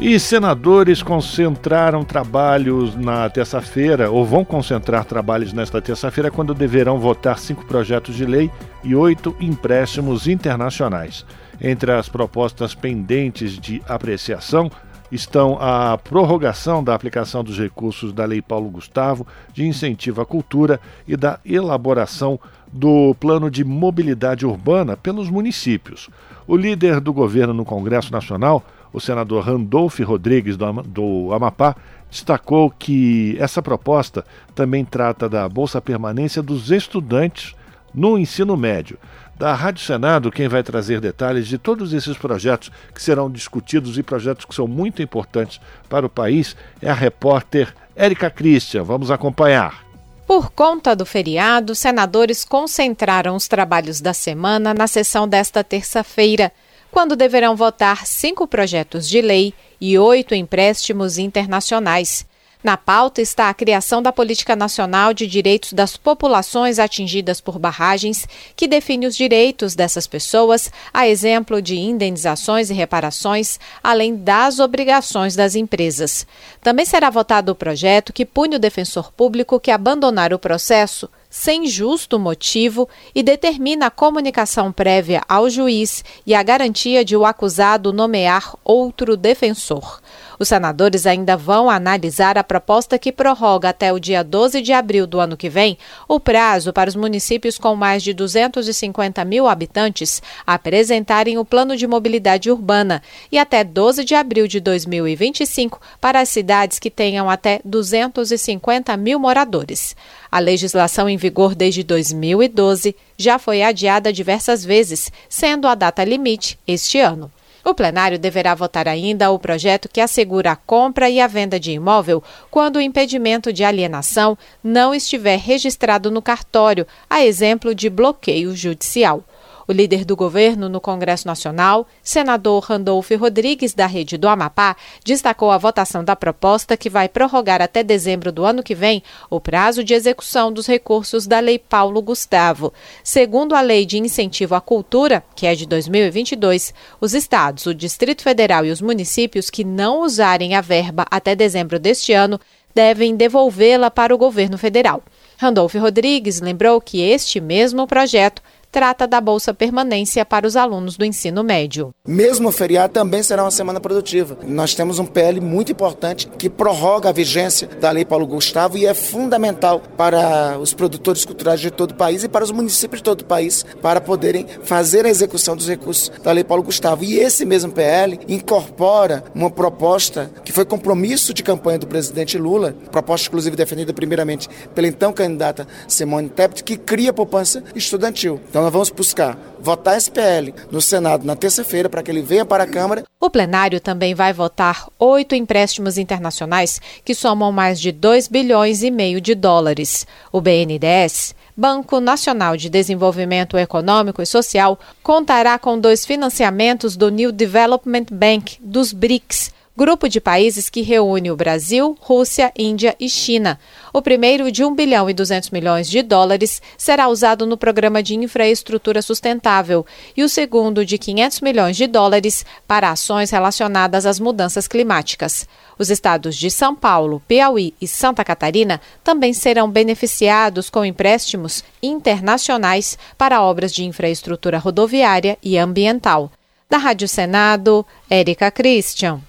E senadores concentraram trabalhos na terça-feira, ou vão concentrar trabalhos nesta terça-feira, quando deverão votar cinco projetos de lei e oito empréstimos internacionais. Entre as propostas pendentes de apreciação estão a prorrogação da aplicação dos recursos da Lei Paulo Gustavo de incentivo à cultura e da elaboração do plano de mobilidade urbana pelos municípios. O líder do governo no Congresso Nacional, o senador Randolph Rodrigues do Amapá, destacou que essa proposta também trata da Bolsa Permanência dos estudantes no ensino médio. Da Rádio Senado, quem vai trazer detalhes de todos esses projetos que serão discutidos e projetos que são muito importantes para o país é a repórter Érica Christian. Vamos acompanhar. Por conta do feriado, senadores concentraram os trabalhos da semana na sessão desta terça-feira, quando deverão votar cinco projetos de lei e oito empréstimos internacionais. Na pauta está a criação da Política Nacional de Direitos das Populações Atingidas por Barragens, que define os direitos dessas pessoas, a exemplo de indenizações e reparações, além das obrigações das empresas. Também será votado o projeto que pune o defensor público que abandonar o processo sem justo motivo e determina a comunicação prévia ao juiz e a garantia de o acusado nomear outro defensor. Os senadores ainda vão analisar a proposta que prorroga até o dia 12 de abril do ano que vem o prazo para os municípios com mais de 250 mil habitantes apresentarem o plano de mobilidade urbana e até 12 de abril de 2025 para as cidades que tenham até 250 mil moradores. A legislação em vigor desde 2012 já foi adiada diversas vezes, sendo a data limite este ano. O plenário deverá votar ainda o projeto que assegura a compra e a venda de imóvel quando o impedimento de alienação não estiver registrado no cartório, a exemplo de bloqueio judicial. O líder do governo no Congresso Nacional, senador Randolfo Rodrigues, da Rede do Amapá, destacou a votação da proposta que vai prorrogar até dezembro do ano que vem o prazo de execução dos recursos da Lei Paulo Gustavo. Segundo a Lei de Incentivo à Cultura, que é de 2022, os estados, o Distrito Federal e os municípios que não usarem a verba até dezembro deste ano devem devolvê-la para o governo federal. Randolfo Rodrigues lembrou que este mesmo projeto trata da Bolsa Permanência para os alunos do ensino médio. Mesmo o feriado também será uma semana produtiva. Nós temos um PL muito importante que prorroga a vigência da Lei Paulo Gustavo e é fundamental para os produtores culturais de todo o país e para os municípios de todo o país para poderem fazer a execução dos recursos da Lei Paulo Gustavo. E esse mesmo PL incorpora uma proposta que foi compromisso de campanha do presidente Lula, proposta inclusive defendida primeiramente pela então candidata Simone Tebet, que cria poupança estudantil. Então nós vamos buscar votar esse PL no Senado na terça-feira para que ele venha para a Câmara. O plenário também vai votar oito empréstimos internacionais que somam mais de 2 bilhões e meio de dólares. O BNDES Banco Nacional de Desenvolvimento Econômico e Social contará com dois financiamentos do New Development Bank dos BRICS, grupo de países que reúne o Brasil, Rússia, Índia e China. O primeiro, de 1 bilhão e 200 milhões de dólares, será usado no programa de infraestrutura sustentável, e o segundo, de 500 milhões de dólares, para ações relacionadas às mudanças climáticas. Os estados de São Paulo, Piauí e Santa Catarina também serão beneficiados com empréstimos internacionais para obras de infraestrutura rodoviária e ambiental. Da Rádio Senado, Érica Christian.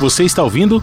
Você está ouvindo?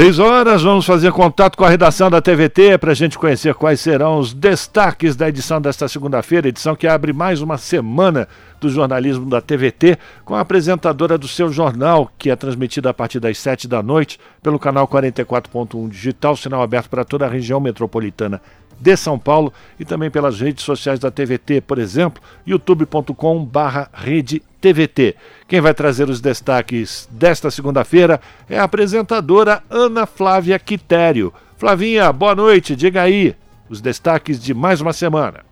Seis horas, vamos fazer contato com a redação da TVT para a gente conhecer quais serão os destaques da edição desta segunda-feira, edição que abre mais uma semana do jornalismo da TVT, com a apresentadora do seu jornal, que é transmitida a partir das sete da noite pelo canal 44.1 digital, sinal aberto para toda a região metropolitana de São Paulo e também pelas redes sociais da TVT, por exemplo, youtube.com/rede TVT. Quem vai trazer os destaques desta segunda-feira é a apresentadora Ana Flávia Quitério. Flavinha, boa noite, diga aí os destaques de mais uma semana.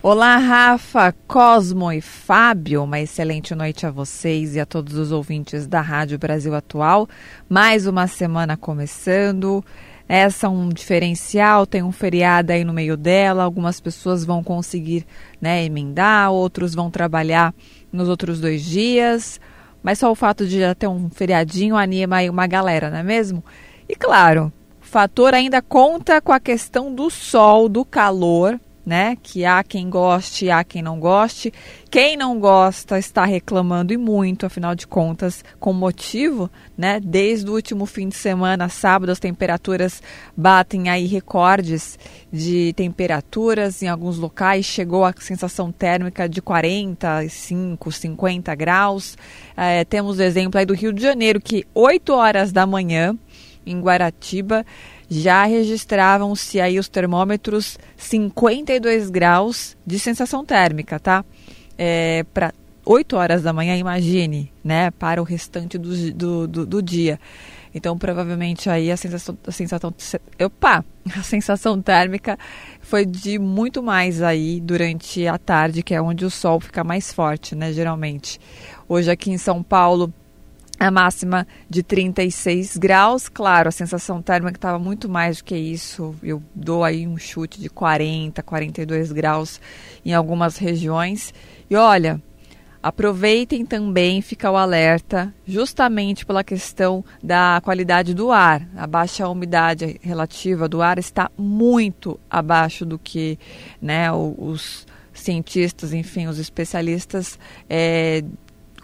Olá, Rafa, Cosmo e Fábio. Uma excelente noite a vocês e a todos os ouvintes da Rádio Brasil Atual. Mais uma semana começando. Essa é um diferencial, tem um feriado aí no meio dela. Algumas pessoas vão conseguir né, emendar, outros vão trabalhar nos outros dois dias. Mas só o fato de já ter um feriadinho anima aí uma galera, não é mesmo? E claro, o fator ainda conta com a questão do sol, do calor, né? Que há quem goste, há quem não goste. Quem não gosta está reclamando e muito, afinal de contas, com motivo, né? Desde o último fim de semana, sábado, as temperaturas batem aí recordes de temperaturas em alguns locais. Chegou a sensação térmica de 45, 50 graus. É, temos o exemplo aí do Rio de Janeiro, que 8 horas da manhã, em Guaratiba, já registravam-se aí os termômetros 52 graus de sensação térmica, tá? É, para 8 horas da manhã, imagine, né? Para o restante do, do, do, do dia. Então, provavelmente aí a sensação, a sensação, opa, a sensação térmica foi de muito mais aí durante a tarde, que é onde o sol fica mais forte, né, geralmente. Hoje aqui em São Paulo, a máxima de 36 graus. Claro, a sensação térmica estava muito mais do que isso. Eu dou aí um chute de 40, 42 graus em algumas regiões. E olha, aproveitem também, fica o alerta, justamente pela questão da qualidade do ar. A baixa umidade relativa do ar está muito abaixo do que né, os cientistas, enfim, os especialistas. É,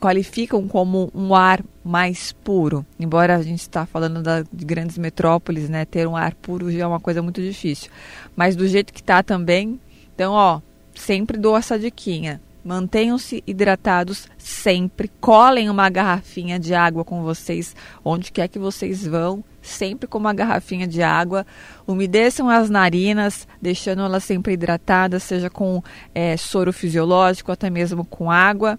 qualificam como um ar mais puro. Embora a gente está falando da, de grandes metrópoles, né, ter um ar puro já é uma coisa muito difícil. Mas do jeito que está também, então, ó, sempre dou essa diquinha. Mantenham-se hidratados sempre. Colhem uma garrafinha de água com vocês, onde quer que vocês vão, sempre com uma garrafinha de água. Umedeçam as narinas, deixando elas sempre hidratadas, seja com é, soro fisiológico, até mesmo com água.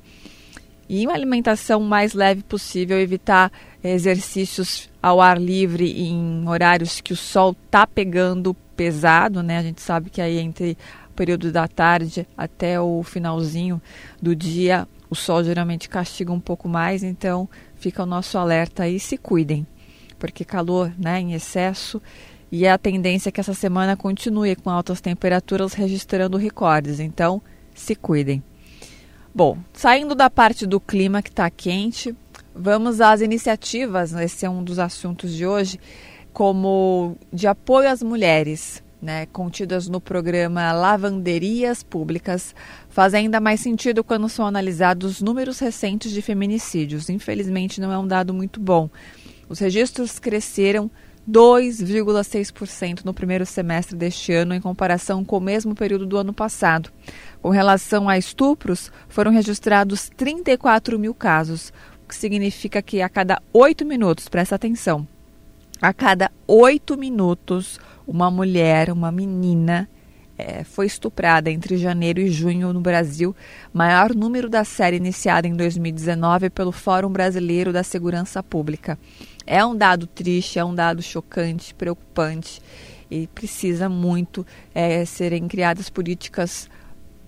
E uma alimentação mais leve possível, evitar exercícios ao ar livre em horários que o sol está pegando pesado, né? A gente sabe que aí entre o período da tarde até o finalzinho do dia, o sol geralmente castiga um pouco mais, então fica o nosso alerta aí, se cuidem, porque calor, né, em excesso e é a tendência que essa semana continue com altas temperaturas registrando recordes, então se cuidem. Bom, saindo da parte do clima que está quente, vamos às iniciativas, esse é um dos assuntos de hoje, como de apoio às mulheres, né, contidas no programa Lavanderias Públicas, faz ainda mais sentido quando são analisados números recentes de feminicídios. Infelizmente, não é um dado muito bom. Os registros cresceram 2,6% no primeiro semestre deste ano, em comparação com o mesmo período do ano passado. Com relação a estupros, foram registrados 34 mil casos, o que significa que a cada oito minutos, presta atenção, A cada oito minutos, uma mulher, uma menina, é, foi estuprada entre janeiro e junho no Brasil, maior número da série iniciada em 2019 pelo Fórum Brasileiro da Segurança Pública. É um dado triste, é um dado chocante, preocupante e precisa muito é, serem criadas políticas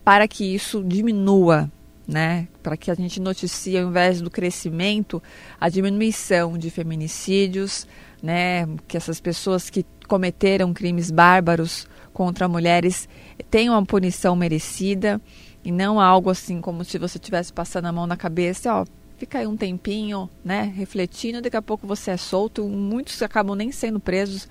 para que isso diminua, né? Para que a gente noticie, ao invés do crescimento, a diminuição de feminicídios, né? Que essas pessoas que cometeram crimes bárbaros contra mulheres tenham uma punição merecida e não algo assim como se você estivesse passando a mão na cabeça, ó, fica aí um tempinho, né, refletindo, daqui a pouco você é solto. Muitos acabam nem sendo presos.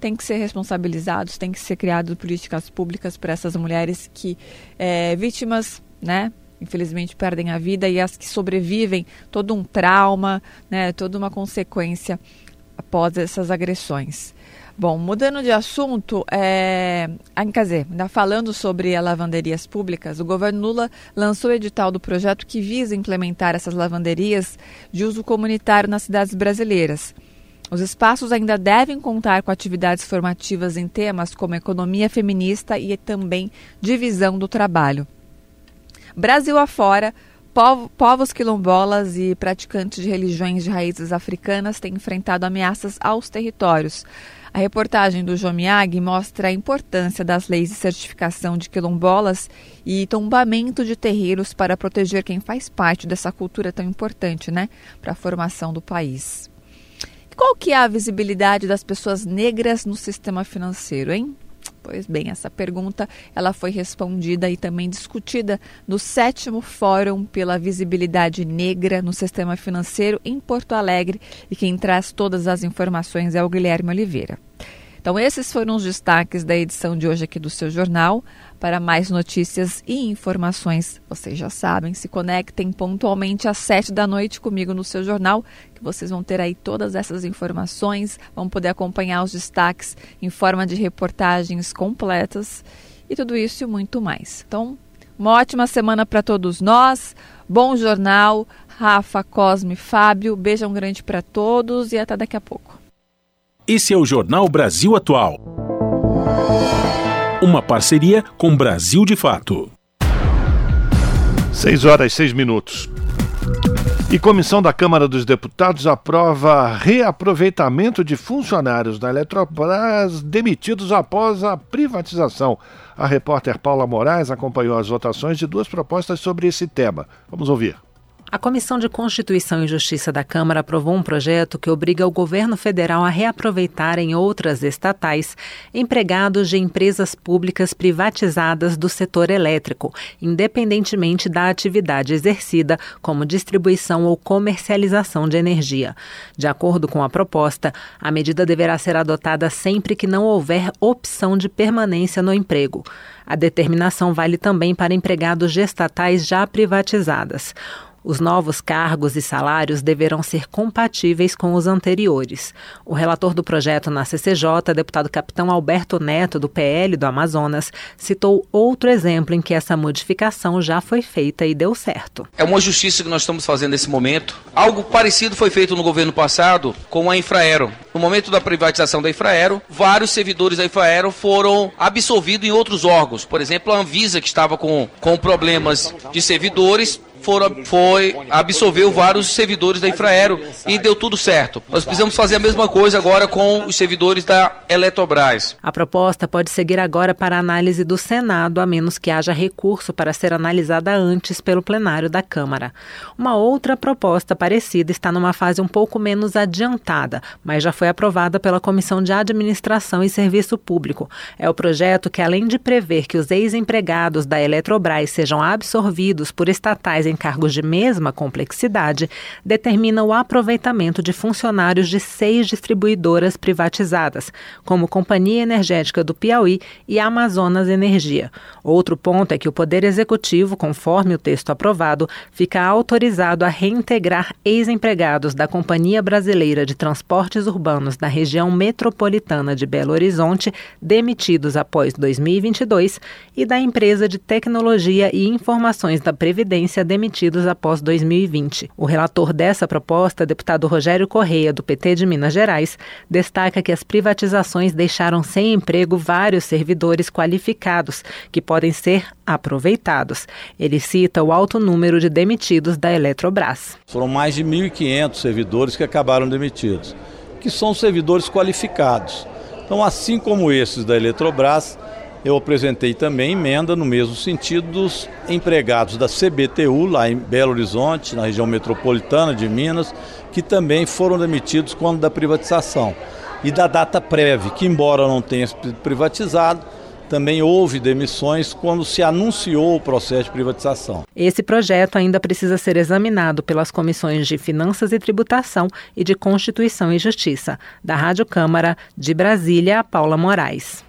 Tem que ser responsabilizados, tem que ser criadas políticas públicas para essas mulheres que é, vítimas, né, infelizmente perdem a vida e as que sobrevivem todo um trauma, né, toda uma consequência após essas agressões. Bom, mudando de assunto, é... quer dizer, ainda falando sobre as lavanderias públicas, o governo Lula lançou o edital do projeto que visa implementar essas lavanderias de uso comunitário nas cidades brasileiras. Os espaços ainda devem contar com atividades formativas em temas como economia feminista e também divisão do trabalho. Brasil afora, povos quilombolas e praticantes de religiões de raízes africanas têm enfrentado ameaças aos territórios. A reportagem do Jomiag mostra a importância das leis de certificação de quilombolas e tombamento de terreiros para proteger quem faz parte dessa cultura tão importante, né, para a formação do país. Qual que é a visibilidade das pessoas negras no sistema financeiro, hein? Pois bem, essa pergunta ela foi respondida e também discutida no sétimo Fórum pela Visibilidade Negra no Sistema Financeiro em Porto Alegre e quem traz todas as informações é o Guilherme Oliveira. Então, esses foram os destaques da edição de hoje aqui do seu jornal. Para mais notícias e informações, vocês já sabem, se conectem pontualmente às sete da noite comigo no seu jornal, que vocês vão ter aí todas essas informações, vão poder acompanhar os destaques em forma de reportagens completas e tudo isso e muito mais. Então, uma ótima semana para todos nós, bom jornal, Rafa, Cosme, Fábio, beijão grande para todos e até daqui a pouco. Esse é o Jornal Brasil Atual. Uma parceria com Brasil de Fato. 6 horas e 6 minutos. E comissão da Câmara dos Deputados aprova reaproveitamento de funcionários da Eletrobras demitidos após a privatização. A repórter Paula Moraes acompanhou as votações de duas propostas sobre esse tema. Vamos ouvir. A Comissão de Constituição e Justiça da Câmara aprovou um projeto que obriga o governo federal a reaproveitar em outras estatais empregados de empresas públicas privatizadas do setor elétrico, independentemente da atividade exercida, como distribuição ou comercialização de energia. De acordo com a proposta, a medida deverá ser adotada sempre que não houver opção de permanência no emprego. A determinação vale também para empregados de estatais já privatizadas. Os novos cargos e salários deverão ser compatíveis com os anteriores. O relator do projeto na CCJ, deputado capitão Alberto Neto, do PL do Amazonas, citou outro exemplo em que essa modificação já foi feita e deu certo. É uma justiça que nós estamos fazendo nesse momento. Algo parecido foi feito no governo passado com a Infraero. No momento da privatização da Infraero, vários servidores da Infraero foram absolvidos em outros órgãos. Por exemplo, a Anvisa, que estava com, com problemas de servidores, foram, foi, absolveu vários servidores da Infraero e deu tudo certo. Nós precisamos fazer a mesma coisa agora com os servidores da Eletrobras. A proposta pode seguir agora para análise do Senado, a menos que haja recurso para ser analisada antes pelo plenário da Câmara. Uma outra proposta parecida está numa fase um pouco menos adiantada, mas já foi aprovada pela Comissão de Administração e Serviço Público. É o projeto que, além de prever que os ex-empregados da Eletrobras sejam absorvidos por estatais em em cargos de mesma complexidade, determina o aproveitamento de funcionários de seis distribuidoras privatizadas, como Companhia Energética do Piauí e Amazonas Energia. Outro ponto é que o Poder Executivo, conforme o texto aprovado, fica autorizado a reintegrar ex-empregados da Companhia Brasileira de Transportes Urbanos da região metropolitana de Belo Horizonte, demitidos após 2022, e da Empresa de Tecnologia e Informações da Previdência, demitidos demitidos após 2020. O relator dessa proposta, deputado Rogério Correia, do PT de Minas Gerais, destaca que as privatizações deixaram sem emprego vários servidores qualificados que podem ser aproveitados. Ele cita o alto número de demitidos da Eletrobras. Foram mais de 1.500 servidores que acabaram demitidos, que são servidores qualificados. Então, assim como esses da Eletrobras, eu apresentei também emenda no mesmo sentido dos empregados da CBTU, lá em Belo Horizonte, na região metropolitana de Minas, que também foram demitidos quando da privatização. E da data prévia, que embora não tenha sido privatizado, também houve demissões quando se anunciou o processo de privatização. Esse projeto ainda precisa ser examinado pelas comissões de Finanças e Tributação e de Constituição e Justiça. Da Rádio Câmara, de Brasília, Paula Moraes.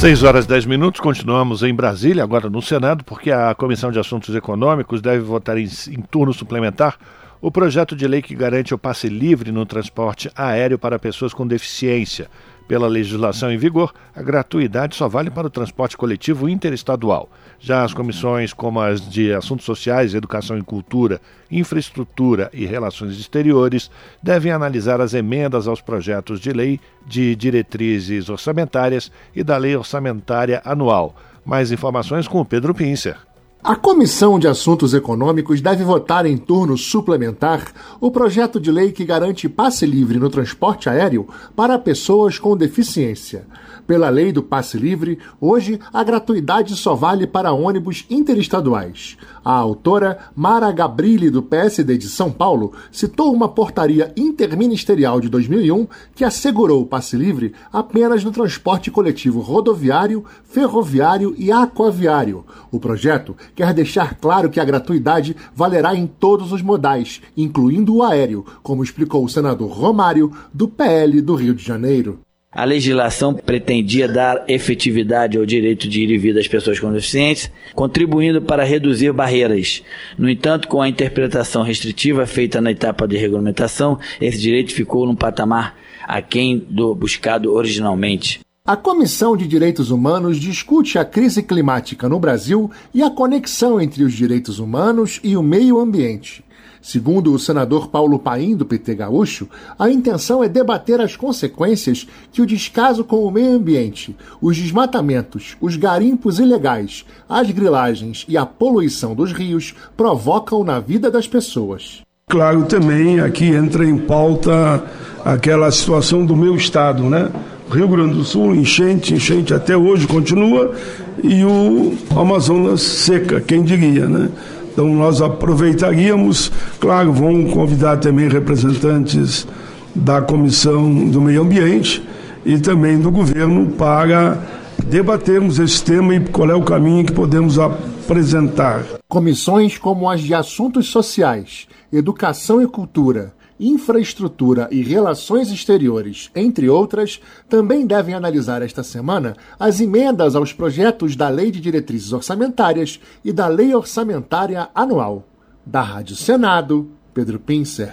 6 horas e 10 minutos, continuamos em Brasília, agora no Senado, porque a Comissão de Assuntos Econômicos deve votar em, em, turno suplementar o projeto de lei que garante o passe livre no transporte aéreo para pessoas com deficiência. Pela legislação em vigor, a gratuidade só vale para o transporte coletivo interestadual. Já as comissões como as de Assuntos Sociais, Educação e Cultura, Infraestrutura e Relações Exteriores devem analisar as emendas aos projetos de lei de diretrizes orçamentárias e da Lei Orçamentária Anual. Mais informações com o Pedro Pincer. A Comissão de Assuntos Econômicos deve votar em turno suplementar o projeto de lei que garante passe livre no transporte aéreo para pessoas com deficiência. Pela lei do passe livre, hoje a gratuidade só vale para ônibus interestaduais. A autora Mara Gabrilli, do PSD de São Paulo, citou uma portaria interministerial de 2001 que assegurou o passe livre apenas no transporte coletivo rodoviário, ferroviário e aquaviário. O projeto quer deixar claro que a gratuidade valerá em todos os modais, incluindo o aéreo, como explicou o senador Romário, do PL do Rio de Janeiro. A legislação pretendia dar efetividade ao direito de ir e vir das pessoas com deficiência, contribuindo para reduzir barreiras. No entanto, com a interpretação restritiva feita na etapa de regulamentação, esse direito ficou num patamar aquém do buscado originalmente. A Comissão de Direitos Humanos discute a crise climática no Brasil e a conexão entre os direitos humanos e o meio ambiente. Segundo o senador Paulo Paim, do PT Gaúcho, a intenção é debater as consequências que o descaso com o meio ambiente, os desmatamentos, os garimpos ilegais, as grilagens e a poluição dos rios provocam na vida das pessoas. Claro, também aqui entra em pauta aquela situação do meu estado, né? Rio Grande do Sul, enchente, enchente até hoje continua, e o Amazonas seca, quem diria, né? Então nós aproveitaríamos, claro, vão convidar também representantes da Comissão do Meio Ambiente e também do governo para debatermos esse tema e qual é o caminho que podemos apresentar. Comissões como as de Assuntos Sociais, Educação e Cultura, Infraestrutura e Relações Exteriores, entre outras, também devem analisar esta semana as emendas aos projetos da Lei de Diretrizes Orçamentárias e da Lei Orçamentária Anual. Da Rádio Senado, Pedro Pincer.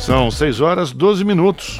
São 6 horas 12 minutos.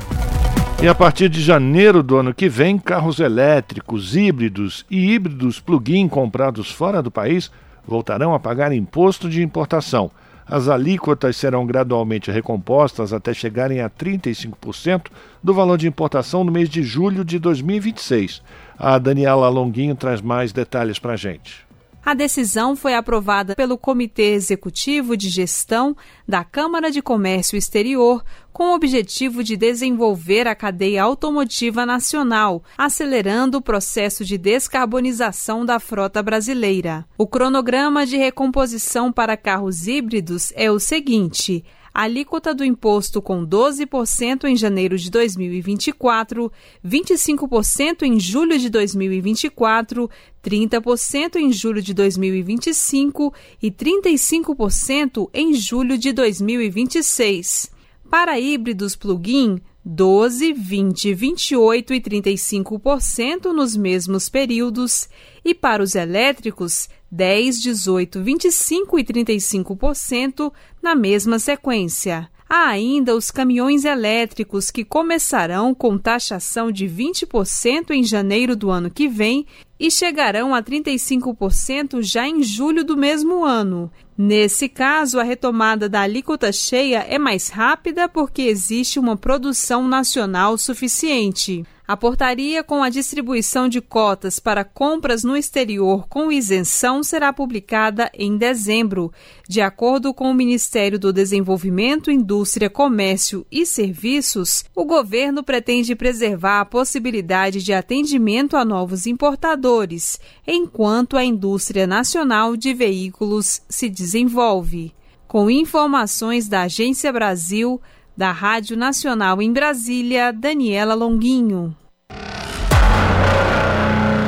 E a partir de janeiro do ano que vem, carros elétricos, híbridos e híbridos plug-in comprados fora do país voltarão a pagar imposto de importação. As alíquotas serão gradualmente recompostas até chegarem a 35% do valor de importação no mês de julho de 2026. A Daniela Longuinho traz mais detalhes para a gente. A decisão foi aprovada pelo Comitê Executivo de Gestão da Câmara de Comércio Exterior, com o objetivo de desenvolver a cadeia automotiva nacional, acelerando o processo de descarbonização da frota brasileira. O cronograma de recomposição para carros híbridos é o seguinte: alíquota do imposto com 12% em janeiro de 2024, 25% em julho de 2024, 30% em julho de 2025 e 35% em julho de 2026. Para híbridos plug-in, 12, 20, 28 e 35% nos mesmos períodos, e para os elétricos, 10, 18, 25 e 35% na mesma sequência. Há ainda os caminhões elétricos que começarão com taxação de 20% em janeiro do ano que vem e chegarão a 35% já em julho do mesmo ano. Nesse caso, a retomada da alíquota cheia é mais rápida porque existe uma produção nacional suficiente. A portaria com a distribuição de cotas para compras no exterior com isenção será publicada em dezembro. De acordo com o Ministério do Desenvolvimento, Indústria, Comércio e Serviços, o governo pretende preservar a possibilidade de atendimento a novos importadores, enquanto a indústria nacional de veículos se desenvolve. Com informações da Agência Brasil, da Rádio Nacional em Brasília, Daniela Longuinho.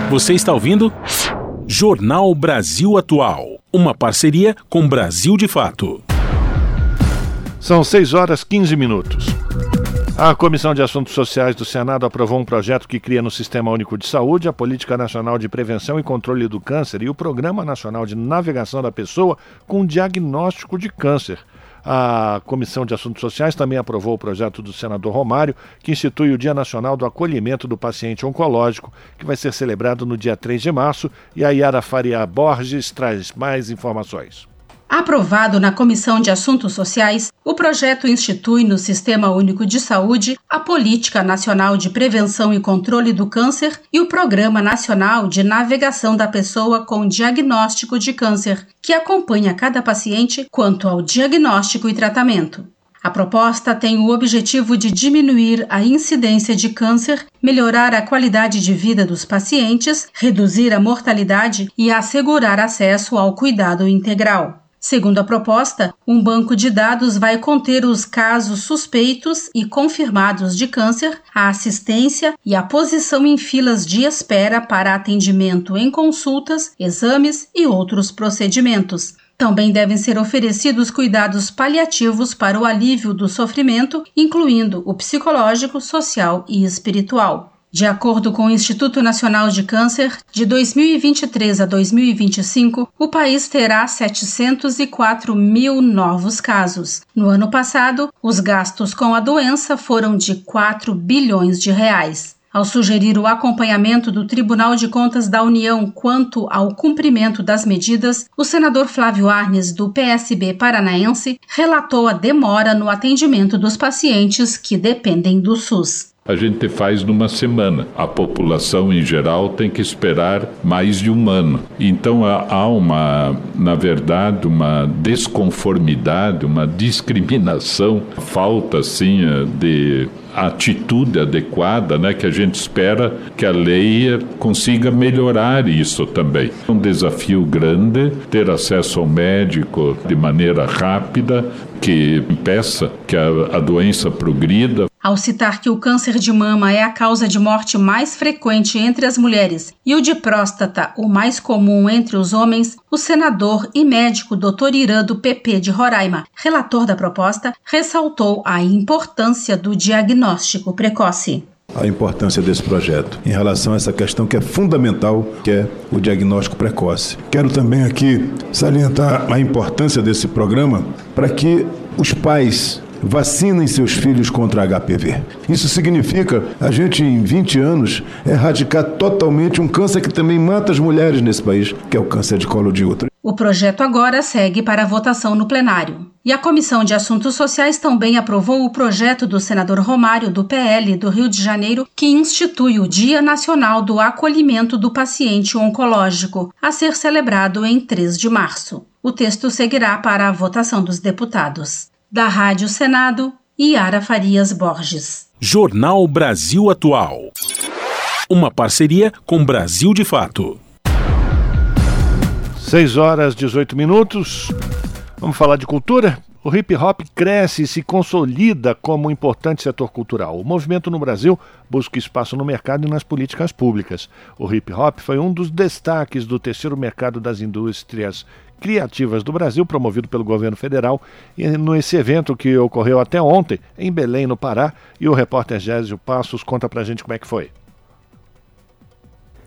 Você está ouvindo? Jornal Brasil Atual. Uma parceria com Brasil de Fato. São 6 horas 15 minutos. A Comissão de Assuntos Sociais do Senado aprovou um projeto que cria no Sistema Único de Saúde a Política Nacional de Prevenção e Controle do Câncer e o Programa Nacional de Navegação da Pessoa com Diagnóstico de Câncer. A Comissão de Assuntos Sociais também aprovou o projeto do senador Romário, que institui o Dia Nacional do Acolhimento do Paciente Oncológico, que vai ser celebrado no dia 3 de março. E a Yara Faria Borges traz mais informações. Aprovado na Comissão de Assuntos Sociais, o projeto institui no Sistema Único de Saúde a Política Nacional de Prevenção e Controle do Câncer e o Programa Nacional de Navegação da Pessoa com Diagnóstico de Câncer, que acompanha cada paciente quanto ao diagnóstico e tratamento. A proposta tem o objetivo de diminuir a incidência de câncer, melhorar a qualidade de vida dos pacientes, reduzir a mortalidade e assegurar acesso ao cuidado integral. Segundo a proposta, um banco de dados vai conter os casos suspeitos e confirmados de câncer, a assistência e a posição em filas de espera para atendimento em consultas, exames e outros procedimentos. Também devem ser oferecidos cuidados paliativos para o alívio do sofrimento, incluindo o psicológico, social e espiritual. De acordo com o Instituto Nacional de Câncer, de 2023 a 2025, o país terá 704 mil novos casos. No ano passado, os gastos com a doença foram de 4 bilhões de reais. Ao sugerir o acompanhamento do Tribunal de Contas da União quanto ao cumprimento das medidas, o senador Flávio Arnes, do PSB paranaense, relatou a demora no atendimento dos pacientes que dependem do SUS a gente faz numa semana. A população em geral tem que esperar mais de um ano. Então há uma, na verdade, uma desconformidade, uma discriminação, falta assim de atitude adequada, né, que a gente espera que a lei consiga melhorar isso também. É um desafio grande ter acesso ao médico de maneira rápida, que impeça que a, a doença progrida. Ao citar que o câncer de mama é a causa de morte mais frequente entre as mulheres e o de próstata o mais comum entre os homens, o senador e médico Dr. Irã do PP de Roraima, relator da proposta, ressaltou a importância do diagnóstico precoce a importância desse projeto em relação a essa questão que é fundamental, que é o diagnóstico precoce. Quero também aqui salientar a importância desse programa para que os pais vacinem seus filhos contra HPV. Isso significa a gente, em 20 anos, erradicar totalmente um câncer que também mata as mulheres nesse país, que é o câncer de colo de útero. O projeto agora segue para votação no plenário. E a Comissão de Assuntos Sociais também aprovou o projeto do senador Romário, do PL do Rio de Janeiro, que institui o Dia Nacional do Acolhimento do Paciente Oncológico, a ser celebrado em 3 de março. O texto seguirá para a votação dos deputados. Da Rádio Senado, Yara Farias Borges. Jornal Brasil Atual. Uma parceria com Brasil de Fato. 6 horas 18 minutos. Vamos falar de cultura? O hip hop cresce e se consolida como um importante setor cultural. O movimento no Brasil busca espaço no mercado e nas políticas públicas. O hip hop foi um dos destaques do terceiro mercado das indústrias criativas do Brasil, promovido pelo governo federal, e nesse evento que ocorreu até ontem, em Belém, no Pará, e o repórter Gésio Passos conta pra gente como é que foi.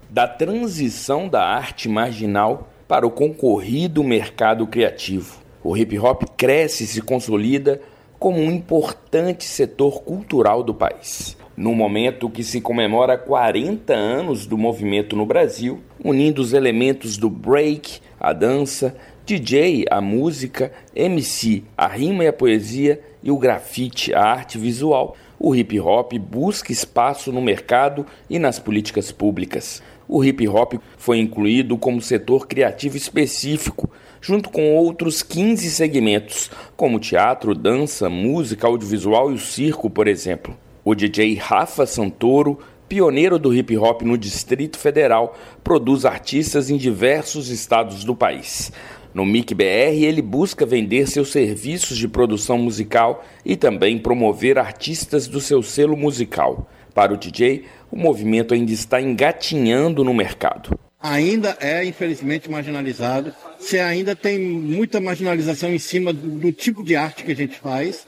Da transição da arte marginal para o concorrido mercado criativo. O hip hop cresce e se consolida como um importante setor cultural do país. No momento que se comemora 40 anos do movimento no Brasil, unindo os elementos do break, a dança, DJ, a música, MC, a rima e a poesia e o grafite, a arte visual, o hip hop busca espaço no mercado e nas políticas públicas. O hip hop foi incluído como setor criativo específico, junto com outros 15 segmentos, como teatro, dança, música, audiovisual e o circo, por exemplo. O DJ Rafa Santoro, pioneiro do hip hop no Distrito Federal, produz artistas em diversos estados do país. No MIC BR, ele busca vender seus serviços de produção musical e também promover artistas do seu selo musical. Para o DJ, o movimento ainda está engatinhando no mercado. Ainda é, infelizmente, marginalizado. Você ainda tem muita marginalização em cima do, tipo de arte que a gente faz.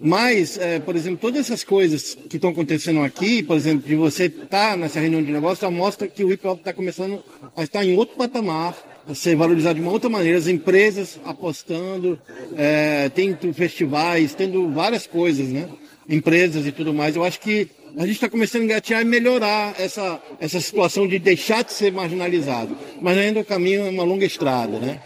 Mas, é, por exemplo, todas essas coisas que estão acontecendo aqui, por exemplo, de você estar tá nessa reunião de negócio, mostra que o hip hop está começando a estar em outro patamar ser valorizado de uma outra maneira, as empresas apostando, é, tendo festivais, tendo várias coisas, né? Empresas e tudo mais. Eu acho que a gente está começando a engatear e melhorar essa, essa situação de deixar de ser marginalizado. Mas ainda o caminho é uma longa estrada, né?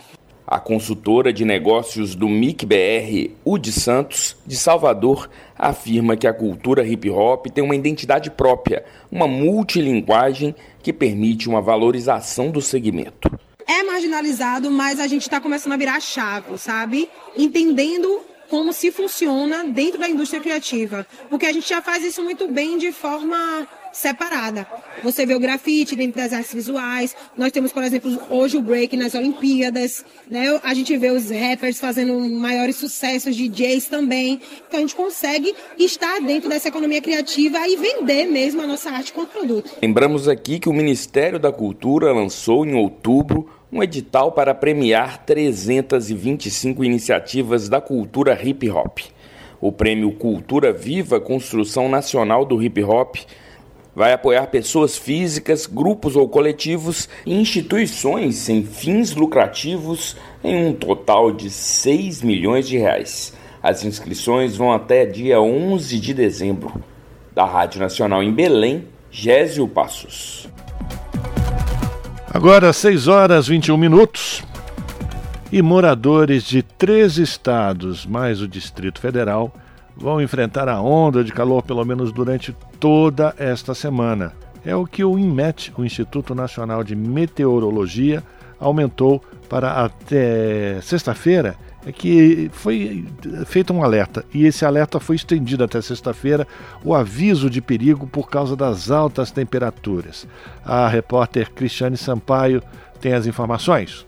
A consultora de negócios do MIC-BR, Udi Santos, de Salvador, afirma que a cultura hip hop tem uma identidade própria, uma multilinguagem que permite uma valorização do segmento é marginalizado, mas a gente está começando a virar a chave, sabe? Entendendo como se funciona dentro da indústria criativa. Porque a gente já faz isso muito bem de forma separada. Você vê o grafite dentro das artes visuais. Nós temos, por exemplo, hoje o break nas Olimpíadas. Né? A gente vê os rappers fazendo maiores sucessos, DJs também. Então a gente consegue estar dentro dessa economia criativa e vender mesmo a nossa arte como produto. Lembramos aqui que o Ministério da Cultura lançou em outubro um edital para premiar 325 iniciativas da cultura hip hop. O prêmio Cultura Viva Construção Nacional do Hip Hop vai apoiar pessoas físicas, grupos ou coletivos e instituições sem fins lucrativos em um total de 6 milhões de reais. As inscrições vão até dia 11 de dezembro. Da Rádio Nacional em Belém, Gésio Passos. Agora, 6 horas 21 minutos. E moradores de três estados, mais o Distrito Federal, vão enfrentar a onda de calor pelo menos durante toda esta semana. É o que o INMET, o Instituto Nacional de Meteorologia, aumentou para até sexta-feira é que foi feito um alerta e esse alerta foi estendido até sexta-feira o aviso de perigo por causa das altas temperaturas. A repórter Cristiane Sampaio tem as informações.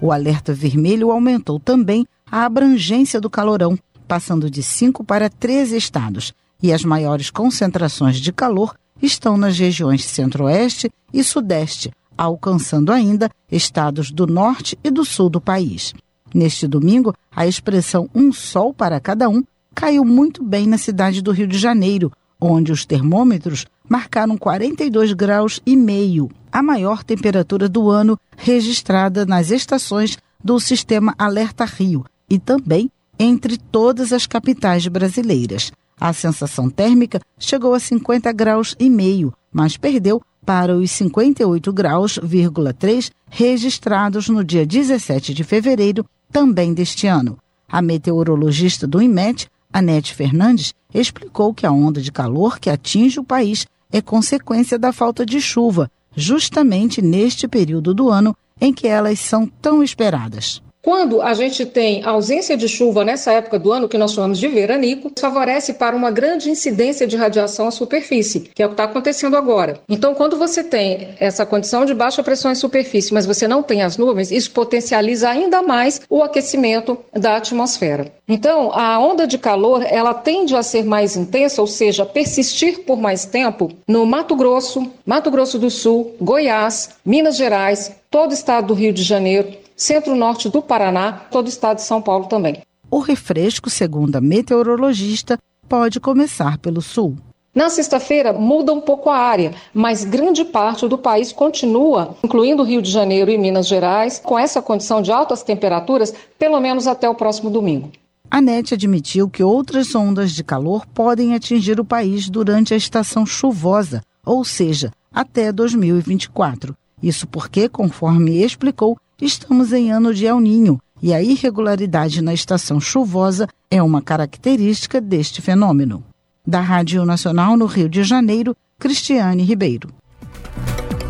O alerta vermelho aumentou também a abrangência do calorão, passando de 5 para 13 estados, e as maiores concentrações de calor estão nas regiões centro-oeste e sudeste, alcançando ainda estados do norte e do sul do país. Neste domingo, a expressão um sol para cada um caiu muito bem na cidade do Rio de Janeiro, onde os termômetros marcaram 42 graus e meio, a maior temperatura do ano registrada nas estações do sistema Alerta Rio e também entre todas as capitais brasileiras. A sensação térmica chegou a 50 graus e meio, mas perdeu para os 58 graus,3 registrados no dia 17 de fevereiro também deste ano. A meteorologista do IMET, Anete Fernandes, explicou que a onda de calor que atinge o país é consequência da falta de chuva, justamente neste período do ano em que elas são tão esperadas. Quando a gente tem ausência de chuva nessa época do ano, que nós chamamos de veranico, favorece para uma grande incidência de radiação à superfície, que é o que está acontecendo agora. Então, quando você tem essa condição de baixa pressão em superfície, mas você não tem as nuvens, isso potencializa ainda mais o aquecimento da atmosfera. Então, a onda de calor, ela tende a ser mais intensa, ou seja, persistir por mais tempo no Mato Grosso, Mato Grosso do Sul, Goiás, Minas Gerais, todo o estado do Rio de Janeiro, centro-norte do Paraná, todo o estado de São Paulo também. O refresco, segundo a meteorologista, pode começar pelo sul. Na sexta-feira muda um pouco a área, mas grande parte do país continua, incluindo Rio de Janeiro e Minas Gerais, com essa condição de altas temperaturas, pelo menos até o próximo domingo. a NET admitiu que outras ondas de calor podem atingir o país durante a estação chuvosa, ou seja, até 2024. Isso porque, conforme explicou, estamos em ano de El Ninho e a irregularidade na estação chuvosa é uma característica deste fenômeno. Da Rádio Nacional no Rio de Janeiro, Cristiane Ribeiro.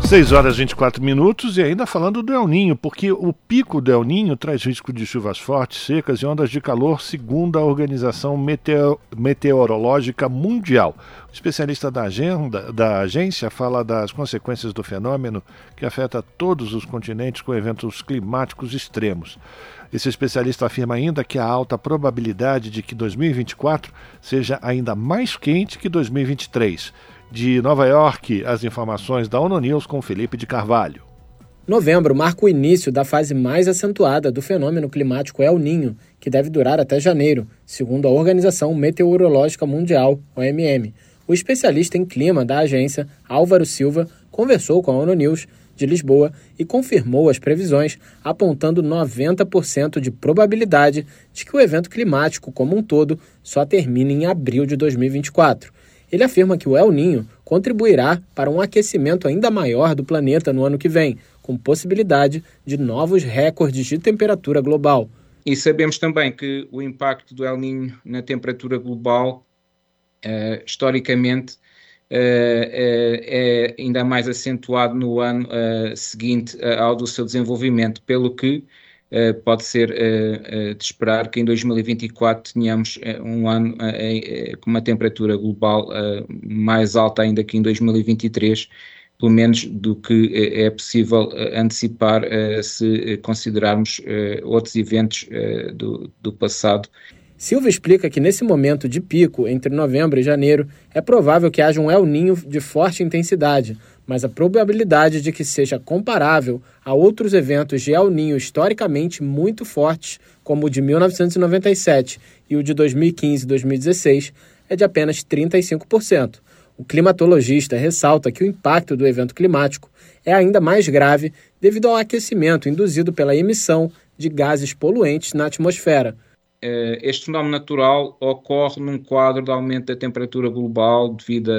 6 horas e 24 minutos e ainda falando do El Ninho, porque o pico do El Ninho traz risco de chuvas fortes, secas e ondas de calor, segundo a Organização Meteo Meteorológica Mundial. O especialista da, agenda, da agência fala das consequências do fenômeno que afeta todos os continentes com eventos climáticos extremos. Esse especialista afirma ainda que há alta probabilidade de que 2024 seja ainda mais quente que 2023 de Nova York, as informações da ONU News com Felipe de Carvalho. Novembro marca o início da fase mais acentuada do fenômeno climático El Ninho, que deve durar até janeiro, segundo a Organização Meteorológica Mundial, OMM. O especialista em clima da agência, Álvaro Silva, conversou com a ONU News de Lisboa e confirmou as previsões, apontando 90% de probabilidade de que o evento climático como um todo só termine em abril de 2024. Ele afirma que o El Ninho contribuirá para um aquecimento ainda maior do planeta no ano que vem, com possibilidade de novos recordes de temperatura global. E sabemos também que o impacto do El Ninho na temperatura global, uh, historicamente, uh, é ainda mais acentuado no ano seguinte ao do seu desenvolvimento, pelo que Uh, pode ser uh, uh, de esperar que em 2024 tenhamos um ano com uma temperatura global mais alta ainda que em 2023, pelo menos do que é possível antecipar se considerarmos outros eventos do, do passado. Silva explica que nesse momento de pico, entre novembro e janeiro, é provável que haja um El Ninho de forte intensidade, mas a probabilidade de que seja comparável a outros eventos de El Ninho historicamente muito fortes, como o de 1997 e o de 2015 e 2016, é de apenas 35%. O climatologista ressalta que o impacto do evento climático é ainda mais grave devido ao aquecimento induzido pela emissão de gases poluentes na atmosfera este fenómeno natural ocorre num quadro de aumento da temperatura global devido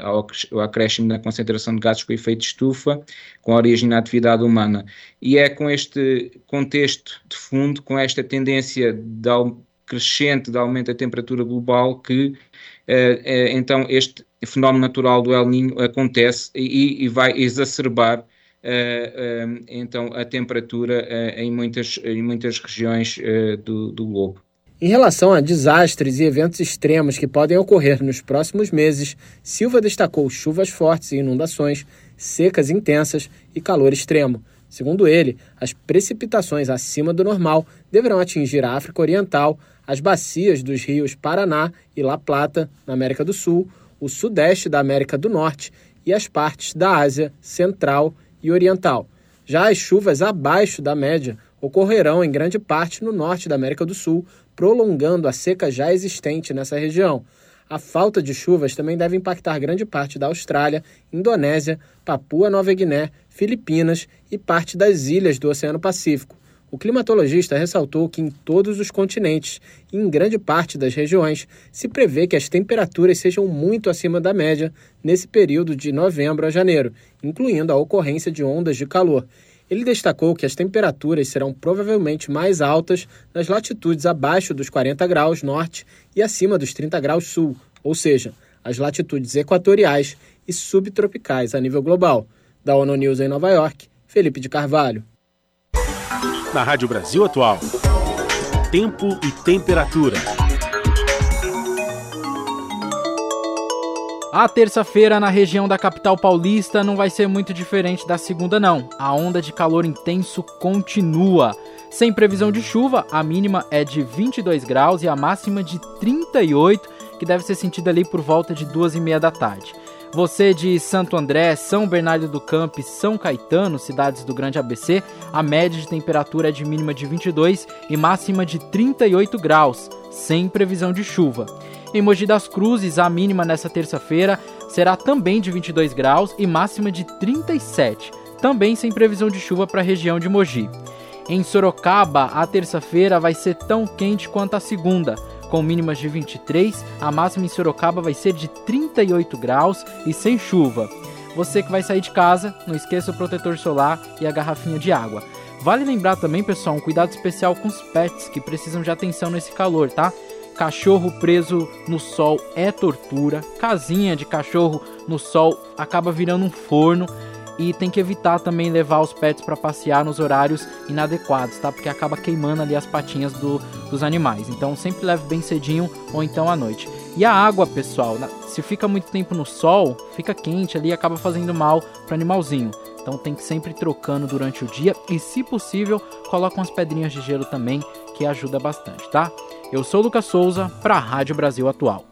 ao acréscimo na concentração de gases com efeito de estufa, com origem na atividade humana. E é com este contexto de fundo, com esta tendência de crescente de aumento da temperatura global, que eh, eh, então este fenómeno natural do El Niño acontece e, e vai exacerbar então a temperatura uh, em, muitas, em muitas regiões do, do globo. Em relação a desastres e eventos extremos que podem ocorrer nos próximos meses, Silva destacou chuvas fortes e inundações, secas intensas e calor extremo. Segundo ele, as precipitações acima do normal deverão atingir a África Oriental, as bacias dos rios Paraná e La Plata, na América do Sul, o sudeste da América do Norte e as partes da Ásia Central e Oriental. Já as chuvas abaixo da média ocorrerão em grande parte no norte da América do Sul, prolongando a seca já existente nessa região. A falta de chuvas também deve impactar grande parte da Austrália, Indonésia, Papua Nova Guiné, Filipinas e parte das ilhas do Oceano Pacífico. O climatologista ressaltou que em todos os continentes e em grande parte das regiões se prevê que as temperaturas sejam muito acima da média nesse período de novembro a janeiro, incluindo a ocorrência de ondas de calor. Ele destacou que as temperaturas serão provavelmente mais altas nas latitudes abaixo dos 40 graus norte e acima dos 30 graus sul, ou seja, as latitudes equatoriais e subtropicais a nível global. Da ONU News em Nova York, Felipe de Carvalho na Rádio Brasil Atual. Tempo e temperatura. A terça-feira na região da capital paulista não vai ser muito diferente da segunda, não. A onda de calor intenso continua. Sem previsão de chuva, a mínima é de 22 graus e a máxima de 38, que deve ser sentida ali por volta de duas e meia da tarde. Você de Santo André, São Bernardo do Campo e São Caetano, cidades do Grande ABC, a média de temperatura é de mínima de 22 e máxima de 38 graus, sem previsão de chuva. Em Mogi das Cruzes, a mínima nesta terça-feira será também de 22 graus e máxima de 37, também sem previsão de chuva para a região de Mogi. Em Sorocaba, a terça-feira vai ser tão quente quanto a segunda, com mínimas de 23, a máxima em Sorocaba vai ser de 38 graus e sem chuva. Você que vai sair de casa, não esqueça o protetor solar e a garrafinha de água. Vale lembrar também, pessoal, um cuidado especial com os pets que precisam de atenção nesse calor, tá? Cachorro preso no sol é tortura, casinha de cachorro no sol acaba virando um forno e tem que evitar também levar os pets para passear nos horários inadequados, tá? Porque acaba queimando ali as patinhas do, dos animais. Então sempre leve bem cedinho ou então à noite. E a água, pessoal, se fica muito tempo no sol, fica quente ali e acaba fazendo mal para animalzinho. Então tem que sempre trocando durante o dia e, se possível, coloca umas pedrinhas de gelo também, que ajuda bastante, tá? Eu sou o Lucas Souza para a Rádio Brasil Atual.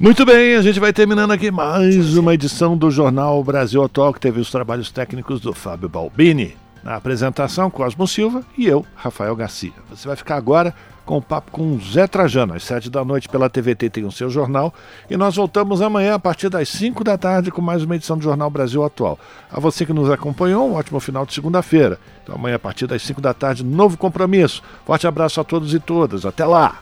Muito bem, a gente vai terminando aqui mais uma edição do Jornal Brasil Atual, que teve os trabalhos técnicos do Fábio Balbini. Na apresentação, Cosmo Silva e eu, Rafael Garcia. Você vai ficar agora com o papo com Zé Trajano. Às sete da noite pela TVT tem o seu jornal. E nós voltamos amanhã a partir das cinco da tarde com mais uma edição do Jornal Brasil Atual. A você que nos acompanhou, um ótimo final de segunda-feira. Então amanhã a partir das cinco da tarde, novo compromisso. Forte abraço a todos e todas. Até lá!